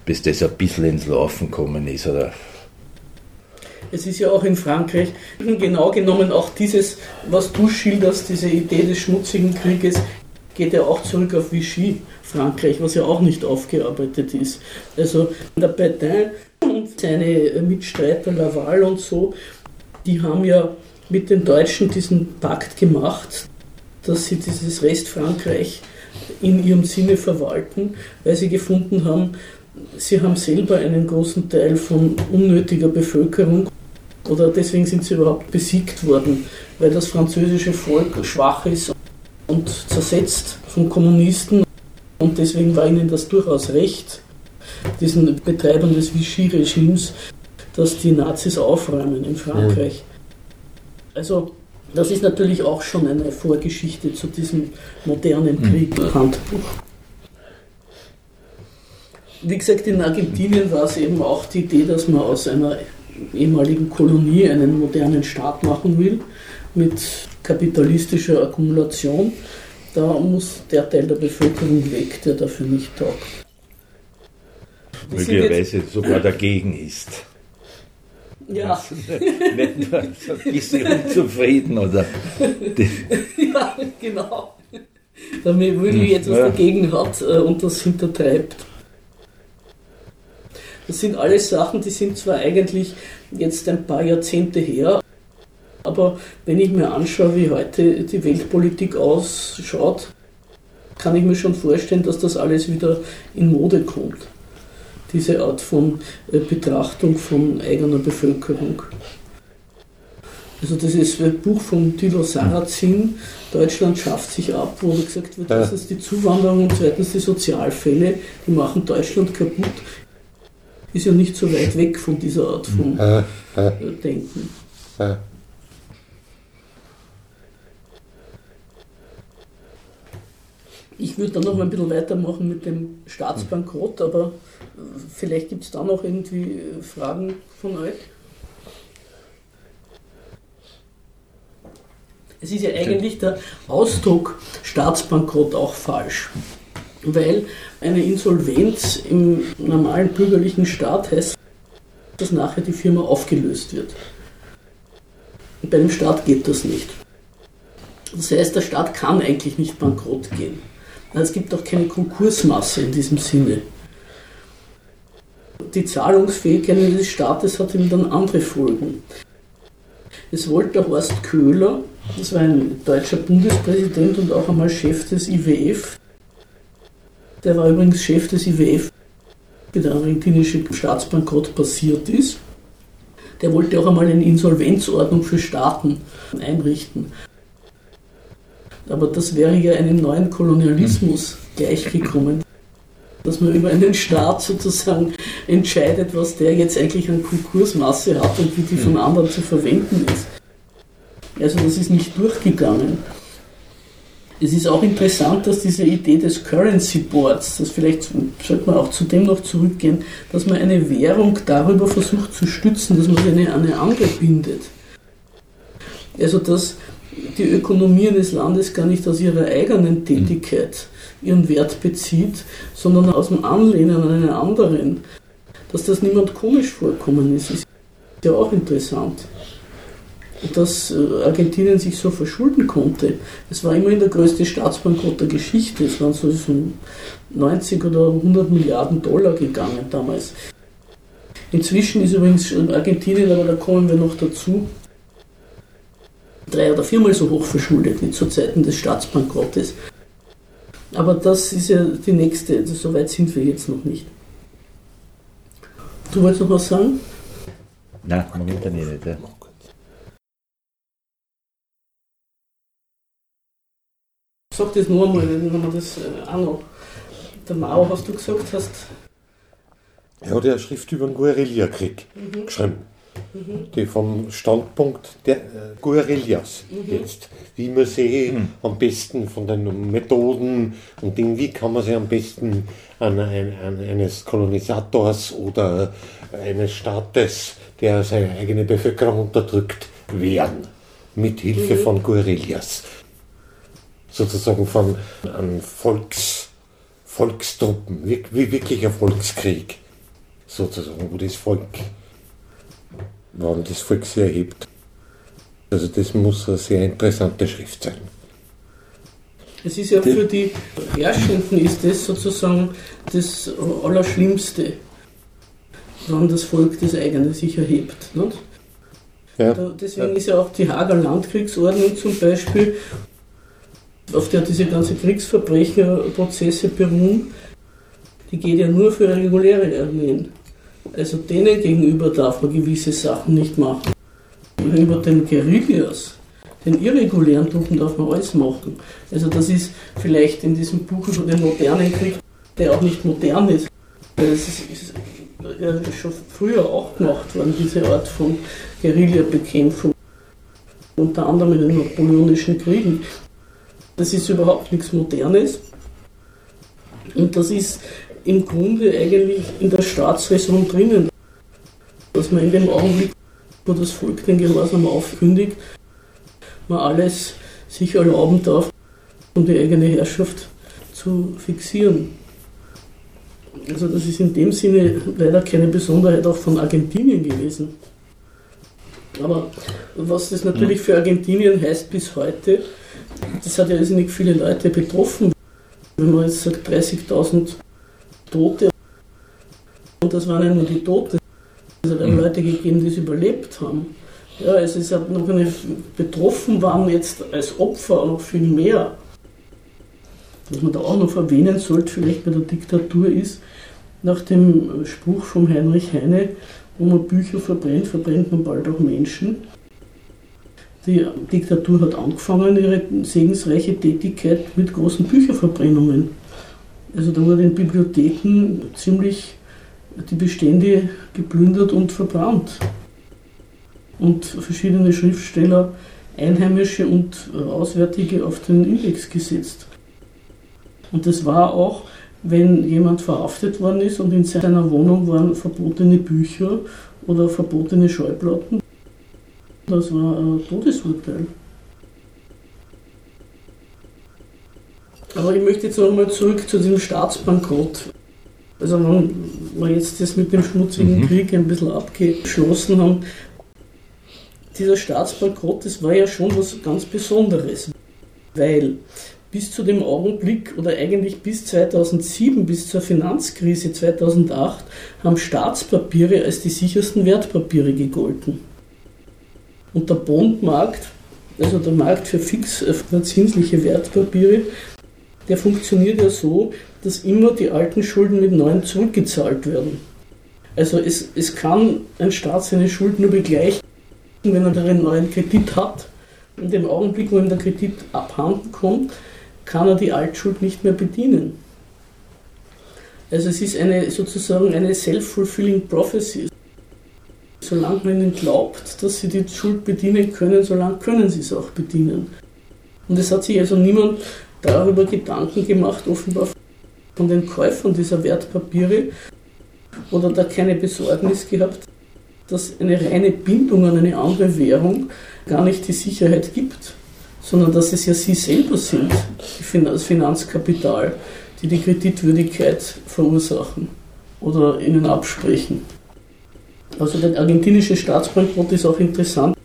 bis das ein bisschen ins Laufen gekommen ist. Oder es ist ja auch in Frankreich genau genommen auch dieses, was du schilderst, diese Idee des schmutzigen Krieges, geht ja auch zurück auf Vichy, Frankreich, was ja auch nicht aufgearbeitet ist. Also der Pétain und seine Mitstreiter Laval und so, die haben ja mit den Deutschen diesen Pakt gemacht, dass sie dieses Restfrankreich in ihrem Sinne verwalten, weil sie gefunden haben, sie haben selber einen großen Teil von unnötiger Bevölkerung oder deswegen sind sie überhaupt besiegt worden, weil das französische Volk schwach ist und zersetzt von Kommunisten und deswegen war ihnen das durchaus recht, diesen Betreibern des Vichy-Regimes, dass die Nazis aufräumen in Frankreich. Also das ist natürlich auch schon eine Vorgeschichte zu diesem modernen mhm. Handbuch. Wie gesagt, in Argentinien war es eben auch die Idee, dass man aus einer ehemaligen Kolonie einen modernen Staat machen will, mit kapitalistischer Akkumulation. Da muss der Teil der Bevölkerung weg, der dafür nicht taugt. Möglicherweise sogar dagegen ist. Ja. Nicht nur ein bisschen unzufrieden oder. ja, genau. Damit wirklich etwas dagegen hat äh, und das hintertreibt. Das sind alles Sachen, die sind zwar eigentlich jetzt ein paar Jahrzehnte her, aber wenn ich mir anschaue, wie heute die Weltpolitik ausschaut, kann ich mir schon vorstellen, dass das alles wieder in Mode kommt diese Art von äh, Betrachtung von eigener Bevölkerung. Also das ist ein Buch von Thilo Sarrazin, Deutschland schafft sich ab, wo gesagt wird, erstens die Zuwanderung und zweitens die Sozialfälle, die machen Deutschland kaputt. Ist ja nicht so weit weg von dieser Art von äh, Denken. Ich würde dann noch mal ein bisschen weitermachen mit dem Staatsbankrott, aber Vielleicht gibt es da noch irgendwie äh, Fragen von euch. Es ist ja eigentlich der Ausdruck Staatsbankrott auch falsch, weil eine Insolvenz im normalen bürgerlichen Staat heißt, dass nachher die Firma aufgelöst wird. Und bei dem Staat geht das nicht. Das heißt, der Staat kann eigentlich nicht bankrott gehen. Es gibt auch keine Konkursmasse in diesem Sinne die Zahlungsfähigkeit des Staates hat ihm dann andere Folgen. Es wollte Horst Köhler, das war ein deutscher Bundespräsident und auch einmal Chef des IWF, der war übrigens Chef des IWF, wie der argentinische Staatsbankrott passiert ist. Der wollte auch einmal eine Insolvenzordnung für Staaten einrichten. Aber das wäre ja einem neuen Kolonialismus gleichgekommen. dass man über einen Staat sozusagen entscheidet, was der jetzt eigentlich an Konkursmasse hat und wie die von anderen zu verwenden ist. Also das ist nicht durchgegangen. Es ist auch interessant, dass diese Idee des Currency Boards, das vielleicht sollte man auch zu dem noch zurückgehen, dass man eine Währung darüber versucht zu stützen, dass man sie eine, eine andere bindet. Also dass die Ökonomie eines Landes gar nicht aus ihrer eigenen Tätigkeit ihren Wert bezieht, sondern aus dem Anlehnen an einen anderen. Dass das niemand komisch vorkommen ist, ist ja auch interessant. Dass äh, Argentinien sich so verschulden konnte. Es war immerhin der größte Staatsbankrott der Geschichte. Es waren so 90 oder 100 Milliarden Dollar gegangen damals. Inzwischen ist übrigens Argentinien, aber da kommen wir noch dazu, drei oder viermal so hoch verschuldet wie zu Zeiten des Staatsbankrottes. Aber das ist ja die nächste, also so weit sind wir jetzt noch nicht. Du wolltest noch was sagen? Nein, momentan nicht. Ja. Sag das nur einmal, wenn wir das äh, auch noch. Der Mao, was du gesagt hast. Er hat ja eine Schrift über den Guerillakrieg mhm. geschrieben die vom Standpunkt der äh, Guerillas mhm. jetzt, wie man sie mhm. am besten von den Methoden und Dingen, wie kann man sie am besten an, ein, an eines Kolonisators oder eines Staates, der seine eigene Bevölkerung unterdrückt, wehren, mit Hilfe mhm. von Guerillas. Sozusagen von einem Volks, Volkstruppen, wie, wie wirklich ein Volkskrieg, sozusagen, wo das Volk wann das Volk sich erhebt. Also das muss eine sehr interessante Schrift sein. Es ist ja für die Herrschenden ist das sozusagen das Allerschlimmste, wann das Volk das eigene sich erhebt. Nicht? Ja. Deswegen ist ja auch die Hager Landkriegsordnung zum Beispiel, auf der diese ganzen Kriegsverbrecherprozesse beruhen, die geht ja nur für reguläre Armeen. Also denen gegenüber darf man gewisse Sachen nicht machen. Gegenüber den Guerillas, den irregulären Truppen darf man alles machen. Also das ist vielleicht in diesem Buch über den modernen Krieg, der auch nicht modern ist. Es ist, ist ja schon früher auch gemacht worden, diese Art von Guerillabekämpfung. Unter anderem in den napoleonischen Kriegen. Das ist überhaupt nichts Modernes. Und das ist im Grunde eigentlich in der Staatsräson drinnen, dass man in dem Augenblick, wo das Volk den Gehorsam aufkündigt, man alles sich erlauben darf, um die eigene Herrschaft zu fixieren. Also das ist in dem Sinne leider keine Besonderheit auch von Argentinien gewesen. Aber was das natürlich für Argentinien heißt bis heute, das hat ja nicht viele Leute betroffen. Wenn man jetzt sagt 30.000 Tote. Und das waren ja nur die Toten. Es hat auch Leute gegeben, die es überlebt haben. Ja, also es hat noch eine, betroffen waren jetzt als Opfer noch viel mehr. Was man da auch noch erwähnen sollte, vielleicht bei der Diktatur ist, nach dem Spruch von Heinrich Heine, wo man Bücher verbrennt, verbrennt man bald auch Menschen. Die Diktatur hat angefangen, ihre segensreiche Tätigkeit mit großen Bücherverbrennungen. Also da wurden in Bibliotheken ziemlich die Bestände geplündert und verbrannt. Und verschiedene Schriftsteller, Einheimische und Auswärtige, auf den Index gesetzt. Und das war auch, wenn jemand verhaftet worden ist und in seiner Wohnung waren verbotene Bücher oder verbotene Schallplatten. Das war ein Todesurteil. Aber ich möchte jetzt nochmal zurück zu diesem Staatsbankrott. Also wenn wir jetzt das mit dem schmutzigen mhm. Krieg ein bisschen abgeschlossen haben, dieser Staatsbankrott, das war ja schon was ganz Besonderes, weil bis zu dem Augenblick oder eigentlich bis 2007, bis zur Finanzkrise 2008, haben Staatspapiere als die sichersten Wertpapiere gegolten. Und der Bondmarkt, also der Markt für fix verzinsliche Wertpapiere, der funktioniert ja so, dass immer die alten Schulden mit neuen zurückgezahlt werden. Also es, es kann ein Staat seine Schulden nur begleichen, wenn er einen neuen Kredit hat. In dem Augenblick, wo ihm der Kredit abhanden kommt, kann er die Altschuld nicht mehr bedienen. Also es ist eine sozusagen eine self-fulfilling prophecy. Solange man ihnen glaubt, dass sie die Schuld bedienen können, solange können sie es auch bedienen. Und es hat sich also niemand darüber Gedanken gemacht, offenbar von den Käufern dieser Wertpapiere, oder da keine Besorgnis gehabt, dass eine reine Bindung an eine andere Währung gar nicht die Sicherheit gibt, sondern dass es ja sie selber sind, das Finanzkapital, die die Kreditwürdigkeit verursachen oder ihnen absprechen. Also der argentinische Staatsbankrott ist auch interessant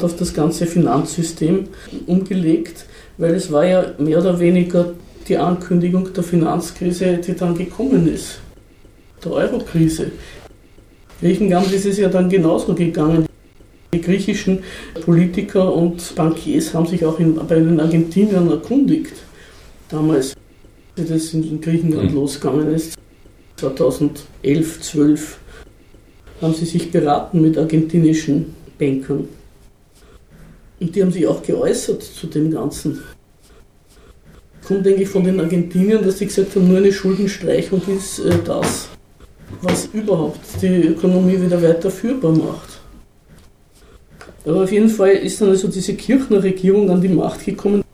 auf das ganze Finanzsystem umgelegt, weil es war ja mehr oder weniger die Ankündigung der Finanzkrise, die dann gekommen ist, der Eurokrise. Griechenland ist es ja dann genauso gegangen. Die griechischen Politiker und Bankiers haben sich auch in, bei den Argentiniern erkundigt, damals, wie das in Griechenland mhm. losgegangen ist, 2011, 12, haben sie sich beraten mit argentinischen Bankern. Und die haben sich auch geäußert zu dem Ganzen. Kommt, denke ich, von den Argentiniern, dass sie gesagt haben, nur eine Schuldenstreichung ist äh, das, was überhaupt die Ökonomie wieder weiter führbar macht. Aber auf jeden Fall ist dann also diese Kirchner Regierung an die Macht gekommen.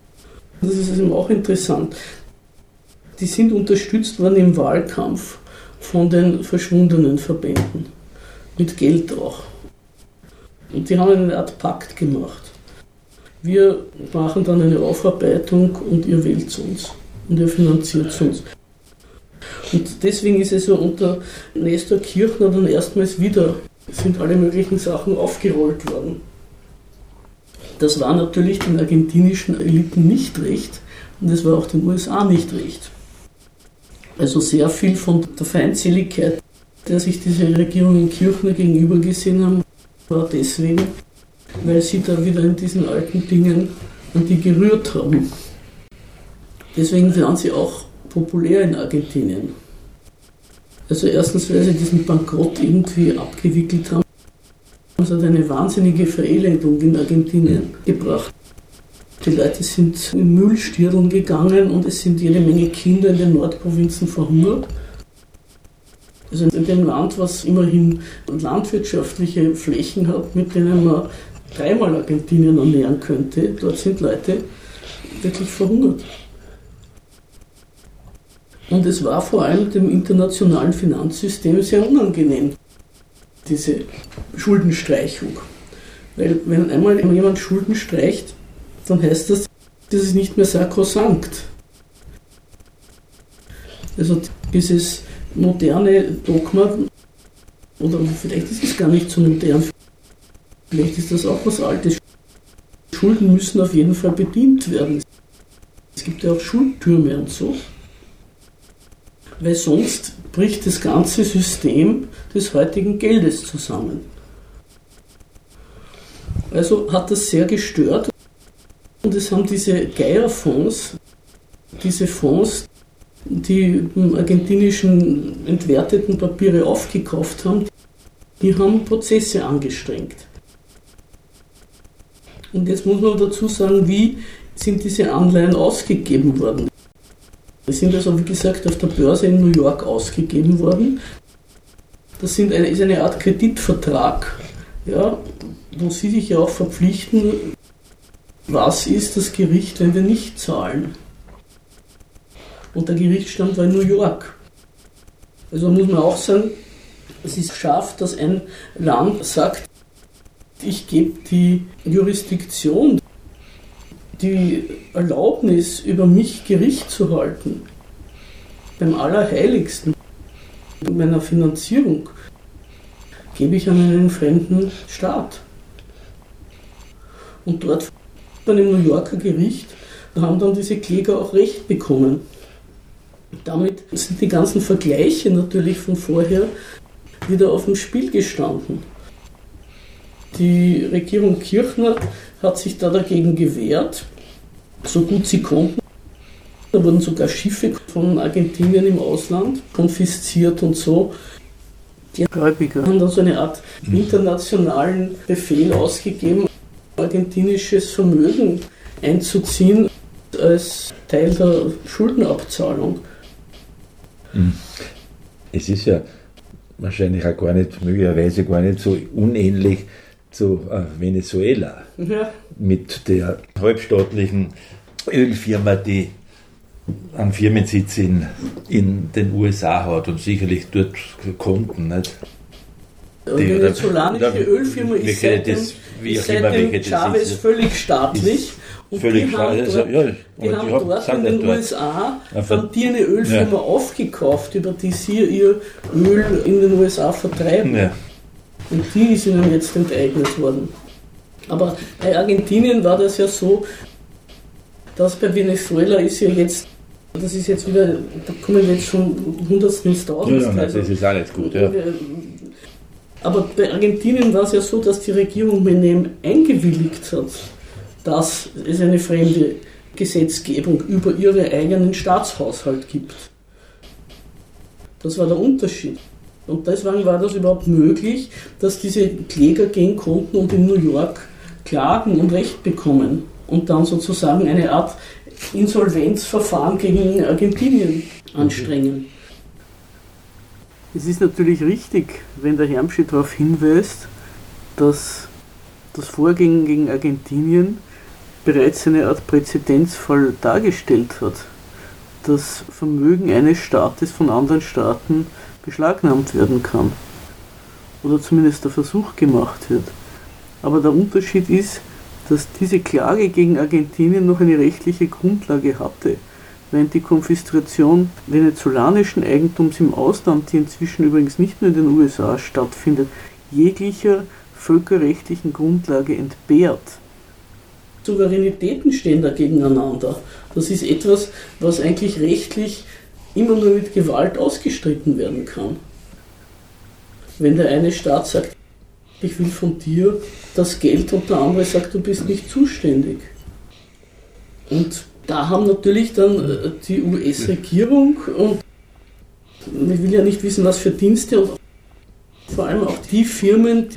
Das ist eben auch interessant. Die sind unterstützt worden im Wahlkampf von den verschwundenen Verbänden. Mit Geld auch. Und die haben eine Art Pakt gemacht. Wir machen dann eine Aufarbeitung und ihr wählt uns und ihr finanziert uns. Und deswegen ist es so unter Nestor Kirchner dann erstmals wieder, sind alle möglichen Sachen aufgerollt worden. Das war natürlich den argentinischen Eliten nicht recht und es war auch den USA nicht recht. Also sehr viel von der Feindseligkeit, der sich diese Regierung in Kirchner gegenüber gesehen haben, war deswegen, weil sie da wieder in diesen alten Dingen an die gerührt haben. Deswegen waren sie auch populär in Argentinien. Also erstens, weil sie diesen Bankrott irgendwie abgewickelt haben. Es hat eine wahnsinnige Verelendung in Argentinien gebracht. Die Leute sind in Müllstirlen gegangen und es sind jede Menge Kinder in den Nordprovinzen verhungert. Also in dem Land, was immerhin landwirtschaftliche Flächen hat, mit denen man dreimal Argentinien ernähren könnte, dort sind Leute wirklich verhungert. Und es war vor allem dem internationalen Finanzsystem sehr unangenehm, diese Schuldenstreichung. Weil wenn einmal jemand Schulden streicht, dann heißt das, das ist nicht mehr sakrosankt. Also dieses moderne Dogma, oder vielleicht ist es gar nicht so modern, vielleicht ist das auch was Altes. Schulden müssen auf jeden Fall bedient werden. Es gibt ja auch Schuldtürme und so weil sonst bricht das ganze System des heutigen Geldes zusammen. Also hat das sehr gestört und es haben diese Geierfonds, diese Fonds, die argentinischen entwerteten Papiere aufgekauft haben, die haben Prozesse angestrengt. Und jetzt muss man dazu sagen, wie sind diese Anleihen ausgegeben worden. Die sind also, wie gesagt, auf der Börse in New York ausgegeben worden. Das sind eine, ist eine Art Kreditvertrag, ja, wo sie sich ja auch verpflichten, was ist das Gericht, wenn wir nicht zahlen. Und der Gerichtsstand war in New York. Also muss man auch sagen, es ist scharf, dass ein Land sagt, ich gebe die Jurisdiktion die Erlaubnis, über mich Gericht zu halten, beim Allerheiligsten, meiner Finanzierung, gebe ich an einen fremden Staat. Und dort dann im New Yorker Gericht haben dann diese Kläger auch Recht bekommen. Damit sind die ganzen Vergleiche natürlich von vorher wieder auf dem Spiel gestanden. Die Regierung Kirchner hat sich da dagegen gewehrt, so gut sie konnten. Da wurden sogar Schiffe von Argentinien im Ausland konfisziert und so. Die Gläubiger haben dann so eine Art internationalen Befehl ausgegeben, argentinisches Vermögen einzuziehen als Teil der Schuldenabzahlung. Hm. Es ist ja wahrscheinlich auch gar nicht, möglicherweise gar nicht so unähnlich zu äh, Venezuela ja. mit der halbstaatlichen Ölfirma, die einen Firmensitz in, in den USA hat und sicherlich dort Kunden. Nicht? Die venezolanische Ölfirma ist seit dem, ist seit dem Chavez völlig staatlich. Und völlig die haben dort, also, ja, die haben dort in den dort. USA von dir eine Ölfirma ja. aufgekauft, über die sie ihr Öl in den USA vertreiben. Ja. Und die ist ihnen jetzt enteignet worden. Aber bei Argentinien war das ja so, dass bei Venezuela ist ja jetzt, das ist jetzt wieder, da kommen wir jetzt schon hundertstens tausend. Ja, ja, also, das ist auch nicht gut, ja. Aber bei Argentinien war es ja so, dass die Regierung Menem eingewilligt hat, dass es eine fremde Gesetzgebung über ihren eigenen Staatshaushalt gibt. Das war der Unterschied. Und deswegen war das überhaupt möglich, dass diese Kläger gehen konnten und in New York klagen und Recht bekommen und dann sozusagen eine Art Insolvenzverfahren gegen Argentinien anstrengen. Es ist natürlich richtig, wenn der Hermschi darauf hinweist, dass das Vorgehen gegen Argentinien bereits eine Art Präzedenzfall dargestellt hat. Das Vermögen eines Staates von anderen Staaten beschlagnahmt werden kann. Oder zumindest der Versuch gemacht wird. Aber der Unterschied ist, dass diese Klage gegen Argentinien noch eine rechtliche Grundlage hatte während die Konfiskation venezolanischen Eigentums im Ausland, die inzwischen übrigens nicht nur in den USA stattfindet, jeglicher völkerrechtlichen Grundlage entbehrt. Souveränitäten stehen da gegeneinander. Das ist etwas, was eigentlich rechtlich immer nur mit Gewalt ausgestritten werden kann. Wenn der eine Staat sagt, ich will von dir das Geld und der andere sagt, du bist nicht zuständig. Und da haben natürlich dann äh, die US-Regierung und ich will ja nicht wissen, was für Dienste und vor allem auch die Firmen,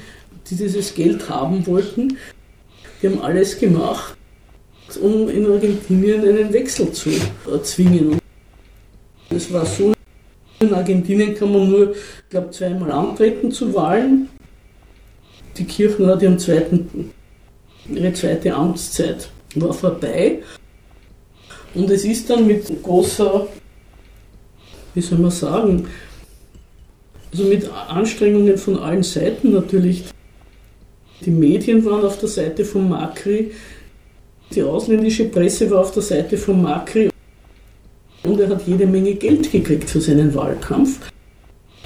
die dieses Geld haben wollten, die haben alles gemacht, um in Argentinien einen Wechsel zu erzwingen. Es war so, in Argentinien kann man nur, ich glaube, zweimal antreten zu Wahlen. Die Kirchen hat ihren zweiten, ihre zweite Amtszeit war vorbei. Und es ist dann mit großer, wie soll man sagen, also mit Anstrengungen von allen Seiten natürlich. Die Medien waren auf der Seite von Macri, die ausländische Presse war auf der Seite von Macri und er hat jede Menge Geld gekriegt für seinen Wahlkampf.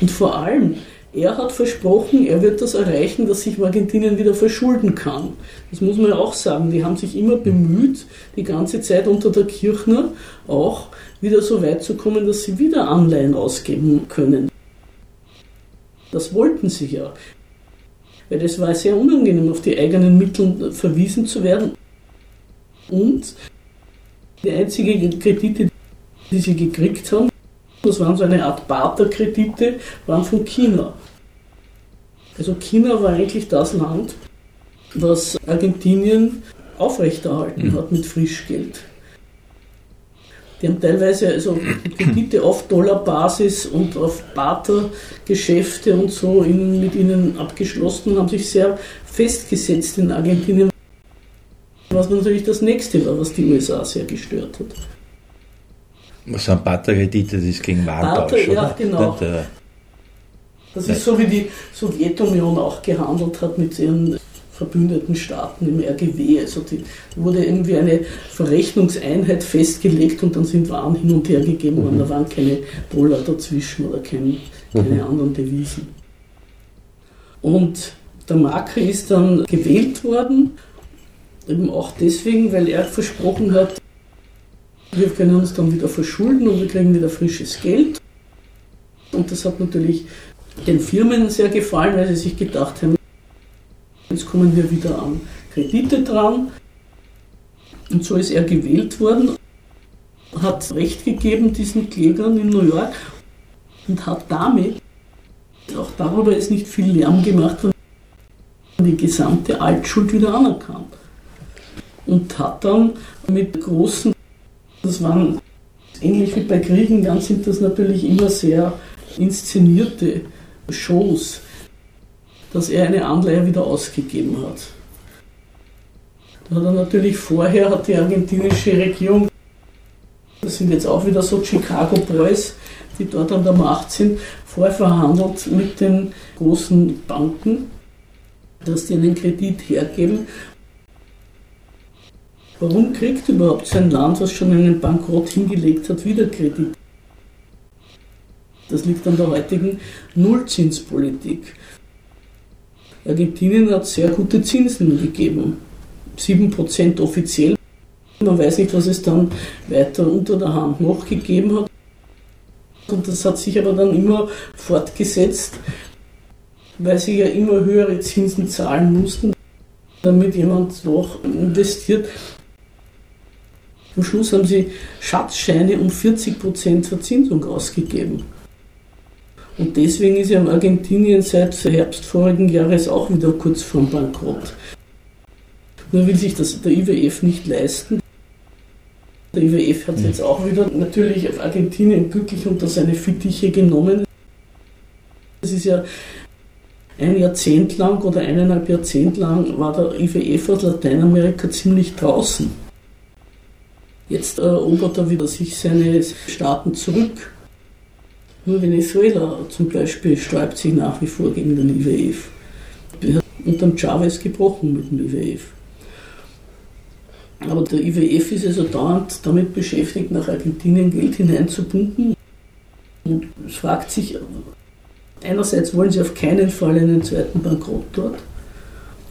Und vor allem, er hat versprochen, er wird das erreichen, dass sich Argentinien wieder verschulden kann. Das muss man ja auch sagen. Die haben sich immer bemüht, die ganze Zeit unter der Kirchner auch wieder so weit zu kommen, dass sie wieder Anleihen ausgeben können. Das wollten sie ja. Weil es war sehr unangenehm, auf die eigenen Mittel verwiesen zu werden. Und die einzige Kredite, die sie gekriegt haben, das waren so eine Art Barterkredite, waren von China. Also China war eigentlich das Land, was Argentinien aufrechterhalten mhm. hat mit Frischgeld. Die haben teilweise also Kredite auf Dollarbasis und auf Bartergeschäfte und so in, mit ihnen abgeschlossen und haben sich sehr festgesetzt in Argentinien, was natürlich das nächste war, was die USA sehr gestört hat. Was sind Barterkredite? Das ist gegen Warntausch, Barter, ja, genau. Das ist so, wie die Sowjetunion auch gehandelt hat mit ihren verbündeten Staaten im RGW. Also die wurde irgendwie eine Verrechnungseinheit festgelegt und dann sind Waren hin und her gegeben worden. Mhm. Da waren keine Dollar dazwischen oder kein, keine mhm. anderen Devisen. Und der Macri ist dann gewählt worden, eben auch deswegen, weil er versprochen hat, wir können uns dann wieder verschulden und wir kriegen wieder frisches Geld. Und das hat natürlich den Firmen sehr gefallen, weil sie sich gedacht haben, jetzt kommen wir wieder an Kredite dran. Und so ist er gewählt worden, hat Recht gegeben diesen Klägern in New York und hat damit, auch darüber ist nicht viel Lärm gemacht, die gesamte Altschuld wieder anerkannt. Und hat dann mit großen, das waren ähnlich wie bei Griechenland, sind das natürlich immer sehr inszenierte Shows, dass er eine Anleihe wieder ausgegeben hat. Da hat er natürlich vorher, hat die argentinische Regierung, das sind jetzt auch wieder so Chicago Boys, die dort an der Macht sind, vorher verhandelt mit den großen Banken, dass die einen Kredit hergeben. Warum kriegt überhaupt so ein Land, was schon einen Bankrott hingelegt hat, wieder Kredit? Das liegt an der heutigen Nullzinspolitik. Argentinien hat sehr gute Zinsen gegeben. 7% offiziell. Man weiß nicht, was es dann weiter unter der Hand noch gegeben hat. Und das hat sich aber dann immer fortgesetzt, weil sie ja immer höhere Zinsen zahlen mussten, damit jemand noch investiert. Am Schluss haben sie Schatzscheine um 40% Verzinsung ausgegeben. Und deswegen ist ja Argentinien seit Herbst vorigen Jahres auch wieder kurz vorm Bankrott. Nur will sich das der IWF nicht leisten. Der IWF hat jetzt auch wieder natürlich auf Argentinien glücklich unter seine Fittiche genommen. Das ist ja ein Jahrzehnt lang oder eineinhalb Jahrzehnt lang war der IWF aus Lateinamerika ziemlich draußen. Jetzt erobert er wieder sich seine Staaten zurück. Nur Venezuela zum Beispiel sträubt sich nach wie vor gegen den IWF. Er hat unter Chavez gebrochen mit dem IWF. Aber der IWF ist also dauernd damit beschäftigt, nach Argentinien Geld hineinzupumpen. Und es fragt sich, einerseits wollen sie auf keinen Fall einen zweiten Bankrott dort.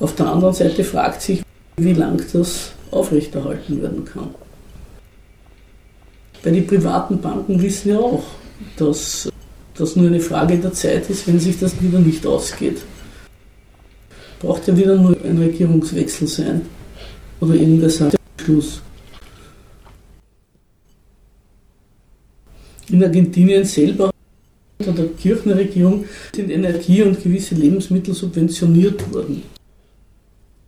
Auf der anderen Seite fragt sich, wie lang das aufrechterhalten werden kann. Weil die privaten Banken wissen ja auch, dass das nur eine Frage der Zeit ist, wenn sich das wieder nicht ausgeht. Braucht ja wieder nur ein Regierungswechsel sein. Oder irgendein Schluss. In Argentinien selber unter der Kirchenregierung sind Energie und gewisse Lebensmittel subventioniert worden,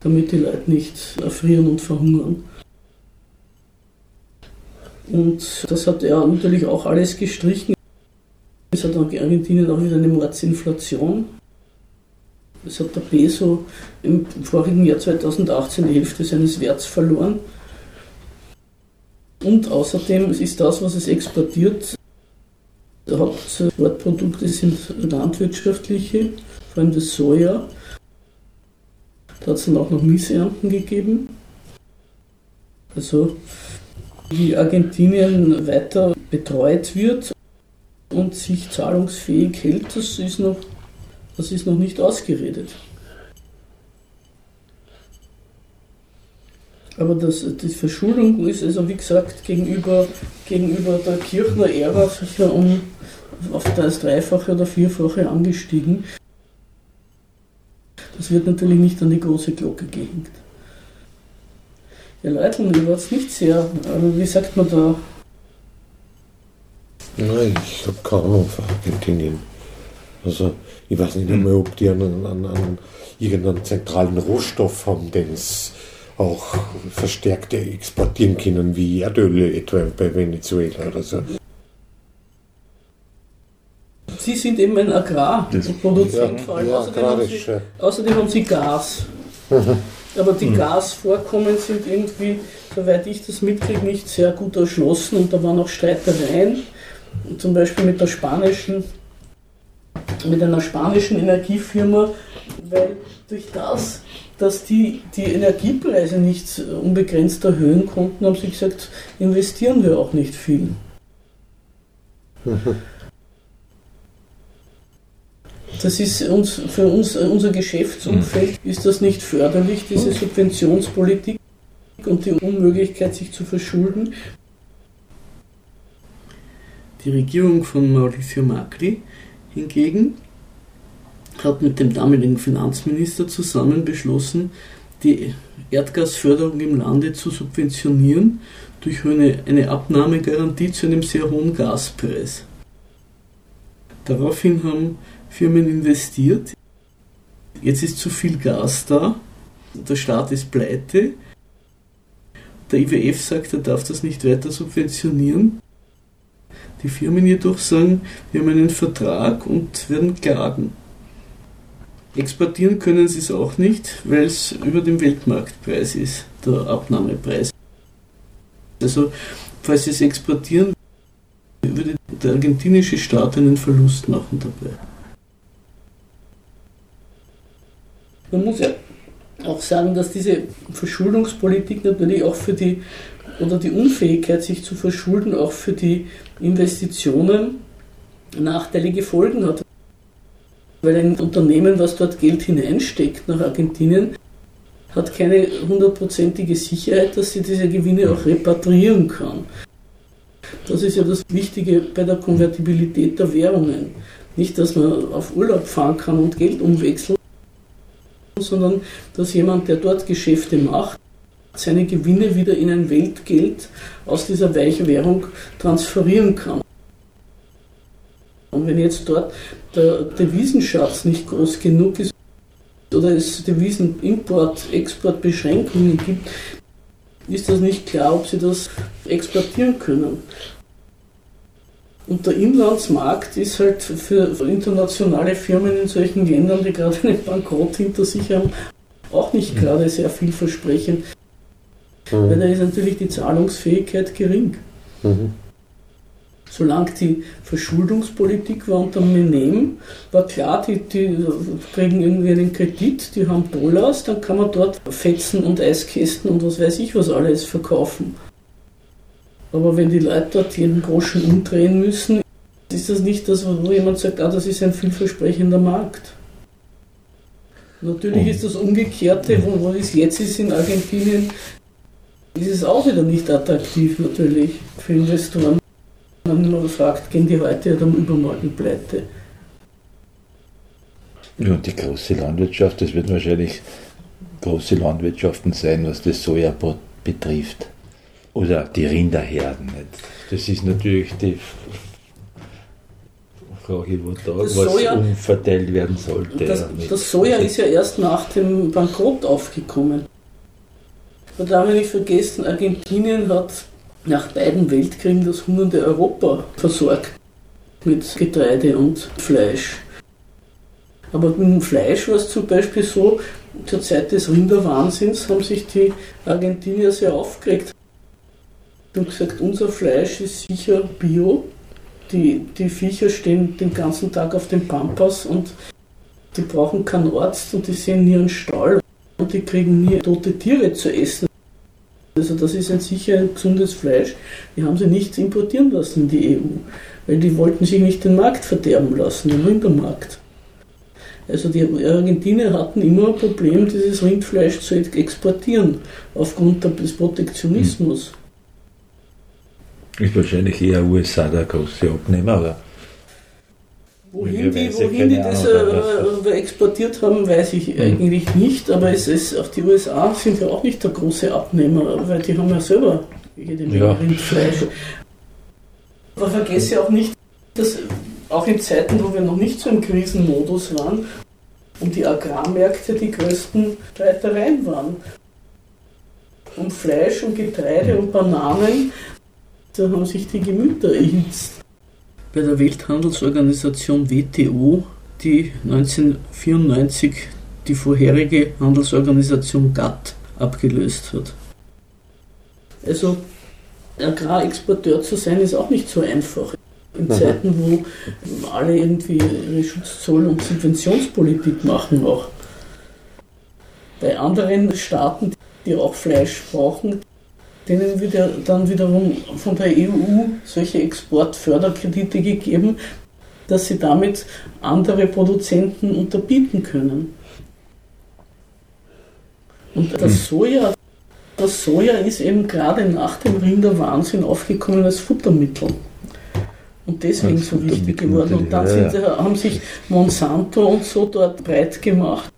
damit die Leute nicht erfrieren und verhungern. Und das hat er natürlich auch alles gestrichen. Es hat Argentinien auch wieder eine Mordsinflation. Es hat der Peso im vorigen Jahr 2018 die Hälfte seines Werts verloren. Und außerdem ist das, was es exportiert, Hauptwortprodukte sind landwirtschaftliche, vor allem das Soja. Da hat es dann auch noch Missernten gegeben. Also wie Argentinien weiter betreut wird und sich zahlungsfähig hält, das ist noch, das ist noch nicht ausgeredet. Aber das, die Verschuldung ist also, wie gesagt, gegenüber, gegenüber der Kirchner Ära sicher um auf das Dreifache oder Vierfache angestiegen. Das wird natürlich nicht an die große Glocke gehängt. Ja, Leute, ihr wart nicht sehr, wie sagt man da? Nein, ich habe keine Ahnung von Argentinien. Also, ich weiß nicht einmal, ob die einen, einen, einen, irgendeinen zentralen Rohstoff haben, den es auch verstärkt exportieren können, wie Erdöl etwa bei Venezuela oder so. Sie sind eben ein Agrarproduzent ja, vor allem. Ja, außerdem, haben sie, außerdem, haben sie, Gas. Aber die mhm. Gasvorkommen sind irgendwie, soweit ich das mitkriege, nicht sehr gut erschlossen und da waren auch Streitereien, zum Beispiel mit der spanischen, mit einer spanischen Energiefirma, weil durch das dass die die Energiepreise nicht unbegrenzt erhöhen konnten, haben sie gesagt, investieren wir auch nicht viel. Das ist uns, für uns, unser Geschäftsumfeld ist das nicht förderlich, diese Subventionspolitik und die Unmöglichkeit, sich zu verschulden. Die Regierung von Mauricio Macri hingegen hat mit dem damaligen Finanzminister zusammen beschlossen, die Erdgasförderung im Lande zu subventionieren durch eine, eine Abnahmegarantie zu einem sehr hohen Gaspreis. Daraufhin haben Firmen investiert. Jetzt ist zu viel Gas da, der Staat ist pleite. Der IWF sagt, er darf das nicht weiter subventionieren. Die Firmen jedoch sagen, wir haben einen Vertrag und werden klagen. Exportieren können sie es auch nicht, weil es über dem Weltmarktpreis ist, der Abnahmepreis. Also, falls sie es exportieren, würde der argentinische Staat einen Verlust machen dabei. Man muss ja auch sagen, dass diese Verschuldungspolitik natürlich auch für die, oder die Unfähigkeit, sich zu verschulden, auch für die Investitionen nachteilige Folgen hat. Weil ein Unternehmen, was dort Geld hineinsteckt nach Argentinien, hat keine hundertprozentige Sicherheit, dass sie diese Gewinne auch repatriieren kann. Das ist ja das Wichtige bei der Konvertibilität der Währungen. Nicht, dass man auf Urlaub fahren kann und Geld umwechseln, sondern dass jemand, der dort Geschäfte macht, seine Gewinne wieder in ein Weltgeld aus dieser weichen Währung transferieren kann. Und wenn jetzt dort der Devisenschatz nicht groß genug ist oder es Devisen-Import-, Export-Beschränkungen gibt, ist das nicht klar, ob sie das exportieren können. Und der Inlandsmarkt ist halt für internationale Firmen in solchen Ländern, die gerade einen Bankrott hinter sich haben, auch nicht gerade sehr vielversprechend. Mhm. Weil da ist natürlich die Zahlungsfähigkeit gering. Mhm. Solange die Verschuldungspolitik war unter Menem, war klar, die, die kriegen irgendwie einen Kredit, die haben Dollars, dann kann man dort Fetzen und Eiskästen und was weiß ich was alles verkaufen. Aber wenn die Leute dort jeden Groschen umdrehen müssen, ist das nicht das, wo jemand sagt, ah, das ist ein vielversprechender Markt. Natürlich ist das Umgekehrte, wo, wo es jetzt ist in Argentinien, ist es auch wieder nicht attraktiv natürlich für Investoren. Man nur fragt, gehen die heute oder übermorgen pleite? Ja, und die große Landwirtschaft, das wird wahrscheinlich große Landwirtschaften sein, was das Soja betrifft. Oder die Rinderherden. Das ist natürlich die Frage, wo da das was Soja, umverteilt werden sollte. Das, das, Soja ist ja erst nach dem Bankrott aufgekommen. Man darf nicht vergessen, Argentinien hat nach beiden Weltkriegen das hungernde Europa versorgt mit Getreide und Fleisch. Aber mit dem Fleisch war es zum Beispiel so, zur Zeit des Rinderwahnsinns haben sich die Argentinier sehr aufgeregt und gesagt, unser Fleisch ist sicher bio. Die, die Viecher stehen den ganzen Tag auf dem Pampas und die brauchen keinen Arzt und die sehen einen Stall und die kriegen nie tote Tiere zu essen. Also das ist ein sicher gesundes Fleisch. Die haben sie nicht importieren lassen in die EU, weil die wollten sich nicht den Markt verderben lassen, den Rindermarkt. Also die Argentinier hatten immer ein Problem, dieses Rindfleisch zu exportieren, aufgrund des Protektionismus. Ist wahrscheinlich eher USA der große Abnehmer, aber. Wohin die, wohin die das äh, exportiert haben, weiß ich mhm. eigentlich nicht, aber es ist, auch die USA sind ja auch nicht der große Abnehmer, weil die haben ja selber jede Menge ja. Rindfleisch. Aber vergesse auch nicht, dass auch in Zeiten, wo wir noch nicht so im Krisenmodus waren, und die Agrarmärkte die größten Streitereien waren. Um Fleisch und Getreide und Bananen da haben sich die Gemüter erhitzt. Bei der Welthandelsorganisation WTO, die 1994 die vorherige Handelsorganisation GATT abgelöst hat. Also Agrarexporteur zu sein ist auch nicht so einfach. In Zeiten, wo alle irgendwie ihre Schutzzoll- und Subventionspolitik machen auch. Bei anderen Staaten, die auch Fleisch brauchen, denen wird ja dann wiederum von der EU solche Exportförderkredite gegeben, dass sie damit andere Produzenten unterbieten können. Und das hm. Soja, das Soja ist eben gerade nach dem Rinderwahnsinn aufgekommen als Futtermittel. Und deswegen so wichtig geworden. Und dann sind, haben sich Monsanto und so dort breit gemacht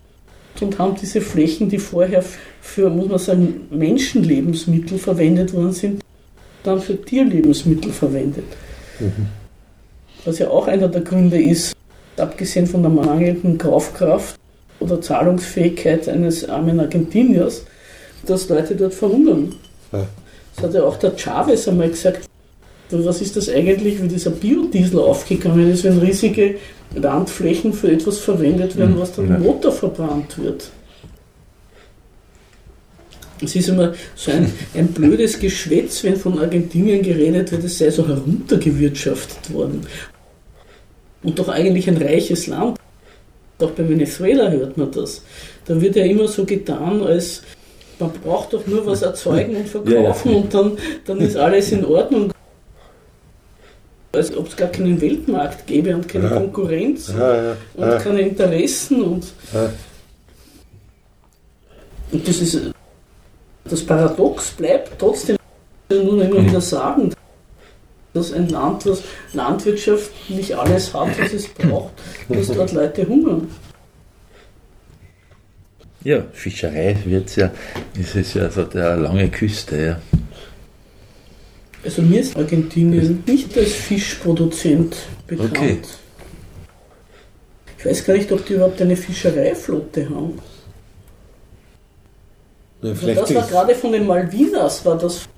und haben diese Flächen, die vorher für, muss man sagen, Menschenlebensmittel verwendet worden sind, dann für Tierlebensmittel verwendet. Mhm. Was ja auch einer der Gründe ist, abgesehen von der mangelnden Kaufkraft oder Zahlungsfähigkeit eines armen Argentiniers, dass Leute dort verhungern. Ja. Das hat ja auch der Chavez einmal gesagt, was ist das eigentlich, wie dieser Biodiesel aufgegangen ist, wenn riesige Landflächen für etwas verwendet werden, hm, was dann im Motor verbrannt wird. Es ist immer so ein, ein blödes Geschwätz, wenn von Argentinien geredet wird, es sei so heruntergewirtschaftet worden. Und doch eigentlich ein reiches Land. Auch bei Venezuela hört man das. Da wird ja immer so getan, als man braucht doch nur was erzeugen und verkaufen ja, ja. und dann, dann ist alles in Ordnung. Als ob es gar keinen Weltmarkt gäbe und keine ja. Konkurrenz und keine Interessen. Und, und das ist das Paradox bleibt trotzdem nur immer wieder sagen, dass ein Land, das landwirtschaftlich alles hat, was es braucht, dass dort Leute hungern. Ja, Fischerei wird ja, ist es ja so der lange Küste, ja. Also mir ist Argentinien nicht als Fischproduzent bekannt. Okay. Ich weiß gar nicht, ob die überhaupt eine Fischereiflotte haben. Ja, das war gerade von den Malvinas, war das.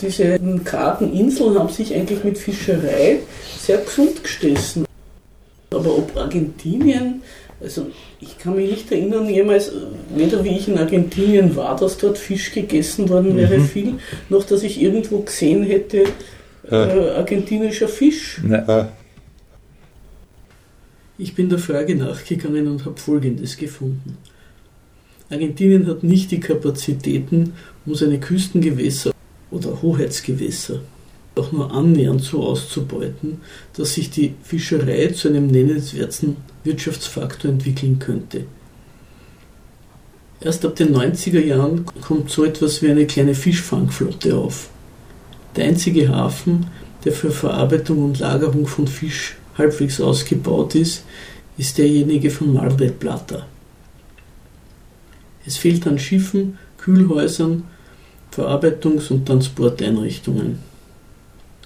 Diese kargen Inseln haben sich eigentlich mit Fischerei sehr gesund gestessen. Aber ob Argentinien, also ich kann mich nicht erinnern, jemals, weder wie ich in Argentinien war, dass dort Fisch gegessen worden wäre, mhm. viel, noch dass ich irgendwo gesehen hätte, äh, argentinischer Fisch. Ja. Ich bin der Frage nachgegangen und habe Folgendes gefunden. Argentinien hat nicht die Kapazitäten, um seine Küstengewässer oder Hoheitsgewässer auch nur annähernd so auszubeuten, dass sich die Fischerei zu einem nennenswerten Wirtschaftsfaktor entwickeln könnte. Erst ab den 90er Jahren kommt so etwas wie eine kleine Fischfangflotte auf. Der einzige Hafen, der für Verarbeitung und Lagerung von Fisch halbwegs ausgebaut ist, ist derjenige von Mar del Plata. Es fehlt an Schiffen, Kühlhäusern, Verarbeitungs- und Transporteinrichtungen.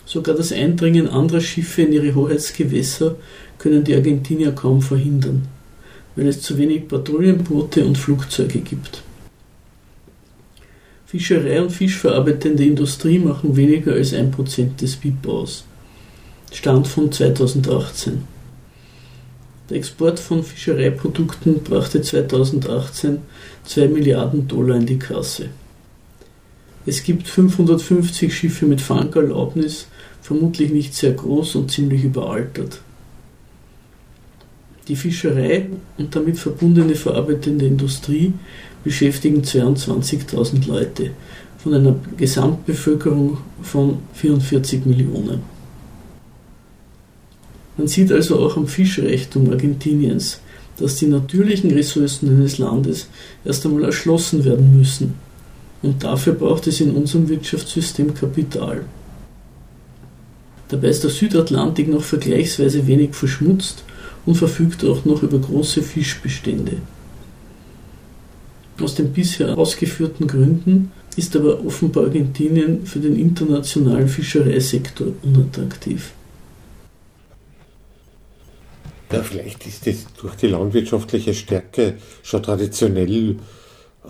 Sogar das Eindringen anderer Schiffe in ihre Hoheitsgewässer können die Argentinier kaum verhindern, weil es zu wenig Patrouillenboote und Flugzeuge gibt. Fischerei und fischverarbeitende Industrie machen weniger als 1% des BIP aus. Stand von 2018. Der Export von Fischereiprodukten brachte 2018 2 Milliarden Dollar in die Kasse. Es gibt 550 Schiffe mit Fangerlaubnis, vermutlich nicht sehr groß und ziemlich überaltert. Die Fischerei und damit verbundene verarbeitende Industrie beschäftigen 22.000 Leute von einer Gesamtbevölkerung von 44 Millionen. Man sieht also auch am Fischreichtum Argentiniens, dass die natürlichen Ressourcen eines Landes erst einmal erschlossen werden müssen. Und dafür braucht es in unserem Wirtschaftssystem Kapital. Dabei ist der Südatlantik noch vergleichsweise wenig verschmutzt und verfügt auch noch über große Fischbestände. Aus den bisher ausgeführten Gründen ist aber offenbar Argentinien für den internationalen Fischereisektor unattraktiv. Ja, vielleicht ist es durch die landwirtschaftliche Stärke schon traditionell, äh,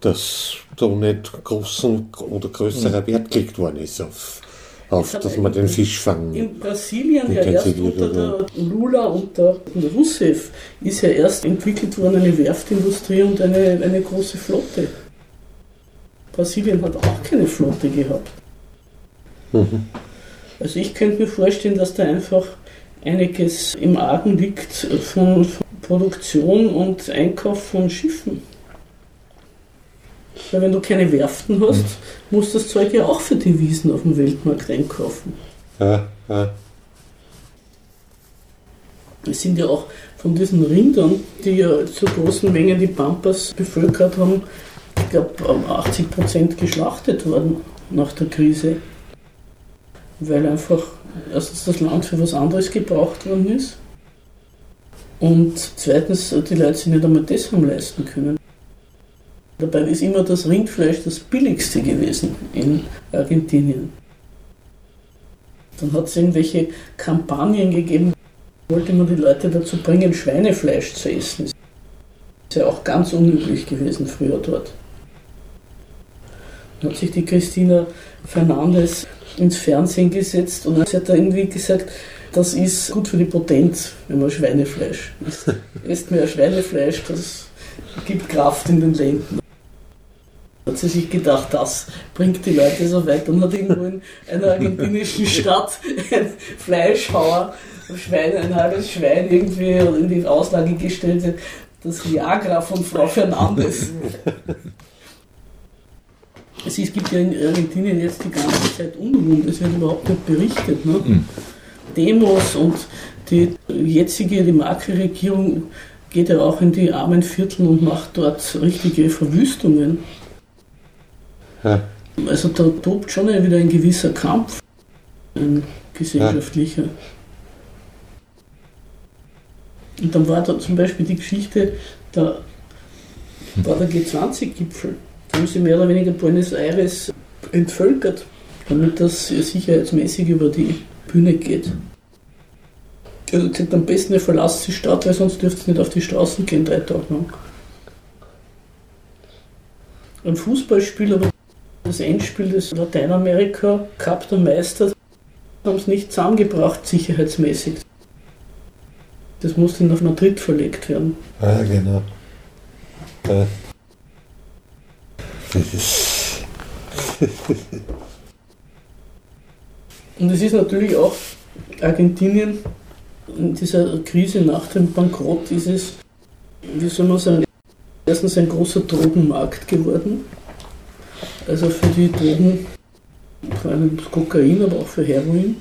dass da nicht großen oder größerer Wert gelegt worden ist auf, auf dass man den Fisch fangen. In Brasilien ja erst unter der Lula und der, Rousseff ist ja erst entwickelt worden eine Werftindustrie und eine, eine große Flotte. Brasilien hat auch keine Flotte gehabt. Mhm. Also ich könnte mir vorstellen, dass da einfach einiges im Argen liegt von Produktion und Einkauf von Schiffen. Weil wenn du keine Werften hast, mhm. musst du das Zeug ja auch für die Wiesen auf dem Weltmarkt einkaufen. Ja, ja. Es sind ja auch von diesen Rindern, die ja zu großen Mengen die Pampas bevölkert haben, ich glaube 80% geschlachtet worden nach der Krise. Weil einfach erstens das Land für was anderes gebraucht worden ist und zweitens die Leute sich nicht einmal das haben leisten können. Dabei ist immer das Rindfleisch das billigste gewesen in Argentinien. Dann hat es irgendwelche Kampagnen gegeben, wollte man die Leute dazu bringen, Schweinefleisch zu essen. Das ist ja auch ganz unüblich gewesen früher dort. hat sich die Christina Fernandes ins Fernsehen gesetzt und sie hat da irgendwie gesagt, das ist gut für die Potenz, wenn man Schweinefleisch isst. Esst mehr Schweinefleisch, das gibt Kraft in den Lenden. Hat sie sich gedacht, das bringt die Leute so weit und hat irgendwo in einer argentinischen Stadt ein Fleischhauer, ein Schwein, ein halbes Schwein irgendwie in die Auslage gestellt, das Viagra von Frau Fernandes. Es gibt ja in Argentinien jetzt die ganze Zeit Unruhen, es wird überhaupt nicht berichtet. Ne? Mhm. Demos und die jetzige, die Macri-Regierung geht ja auch in die armen Viertel und macht dort richtige Verwüstungen. Ja. Also da tobt schon wieder ein gewisser Kampf, ein gesellschaftlicher. Ja. Und dann war da zum Beispiel die Geschichte, da war der G20-Gipfel. Da haben sie mehr oder weniger Buenos Aires entvölkert, damit das sicherheitsmäßig über die Bühne geht. Also gesagt, am besten ihr verlasst die Stadt, weil sonst dürft ihr nicht auf die Straßen gehen, drei Tage lang. Ein Fußballspiel, aber das Endspiel des Lateinamerika Cup der Meister haben es nicht zusammengebracht, sicherheitsmäßig. Das musste nach Madrid verlegt werden. Ja, genau. Ja. Das ist. Und es ist natürlich auch Argentinien in dieser Krise nach dem Bankrott ist es, wie soll man sagen, erstens ein großer Drogenmarkt geworden. Also für die Drogen, vor allem Kokain, aber auch für Heroin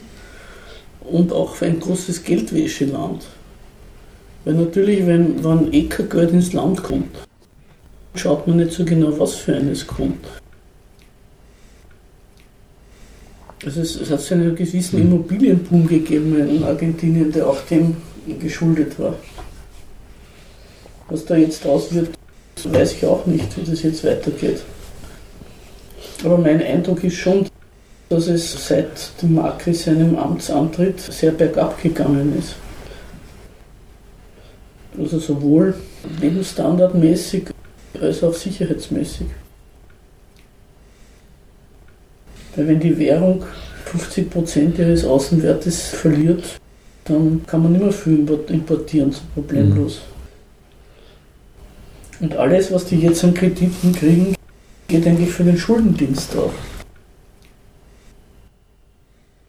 und auch für ein großes Geldwäscheland. Weil natürlich, wenn, wenn eh kein Geld ins Land kommt, schaut man nicht so genau, was für eines kommt. Also es, es hat so einen gewissen. Immobilienboom gegeben in Argentinien, der auch dem geschuldet war. Was da jetzt draus wird, weiß ich auch nicht, wie das jetzt weitergeht. Aber mein Eindruck ist schon, dass es seit dem Macri seinem Amtsantritt sehr bergab gegangen ist. Also sowohl lebensstandardmäßig als auch sicherheitsmäßig. Weil wenn die Währung 50 Prozent ihres Außenwertes verliert, dann kann man nicht mehr viel importieren, so problemlos. Mhm. Und alles, was die jetzt an Krediten kriegen, geht eigentlich für den Schuldendienst drauf.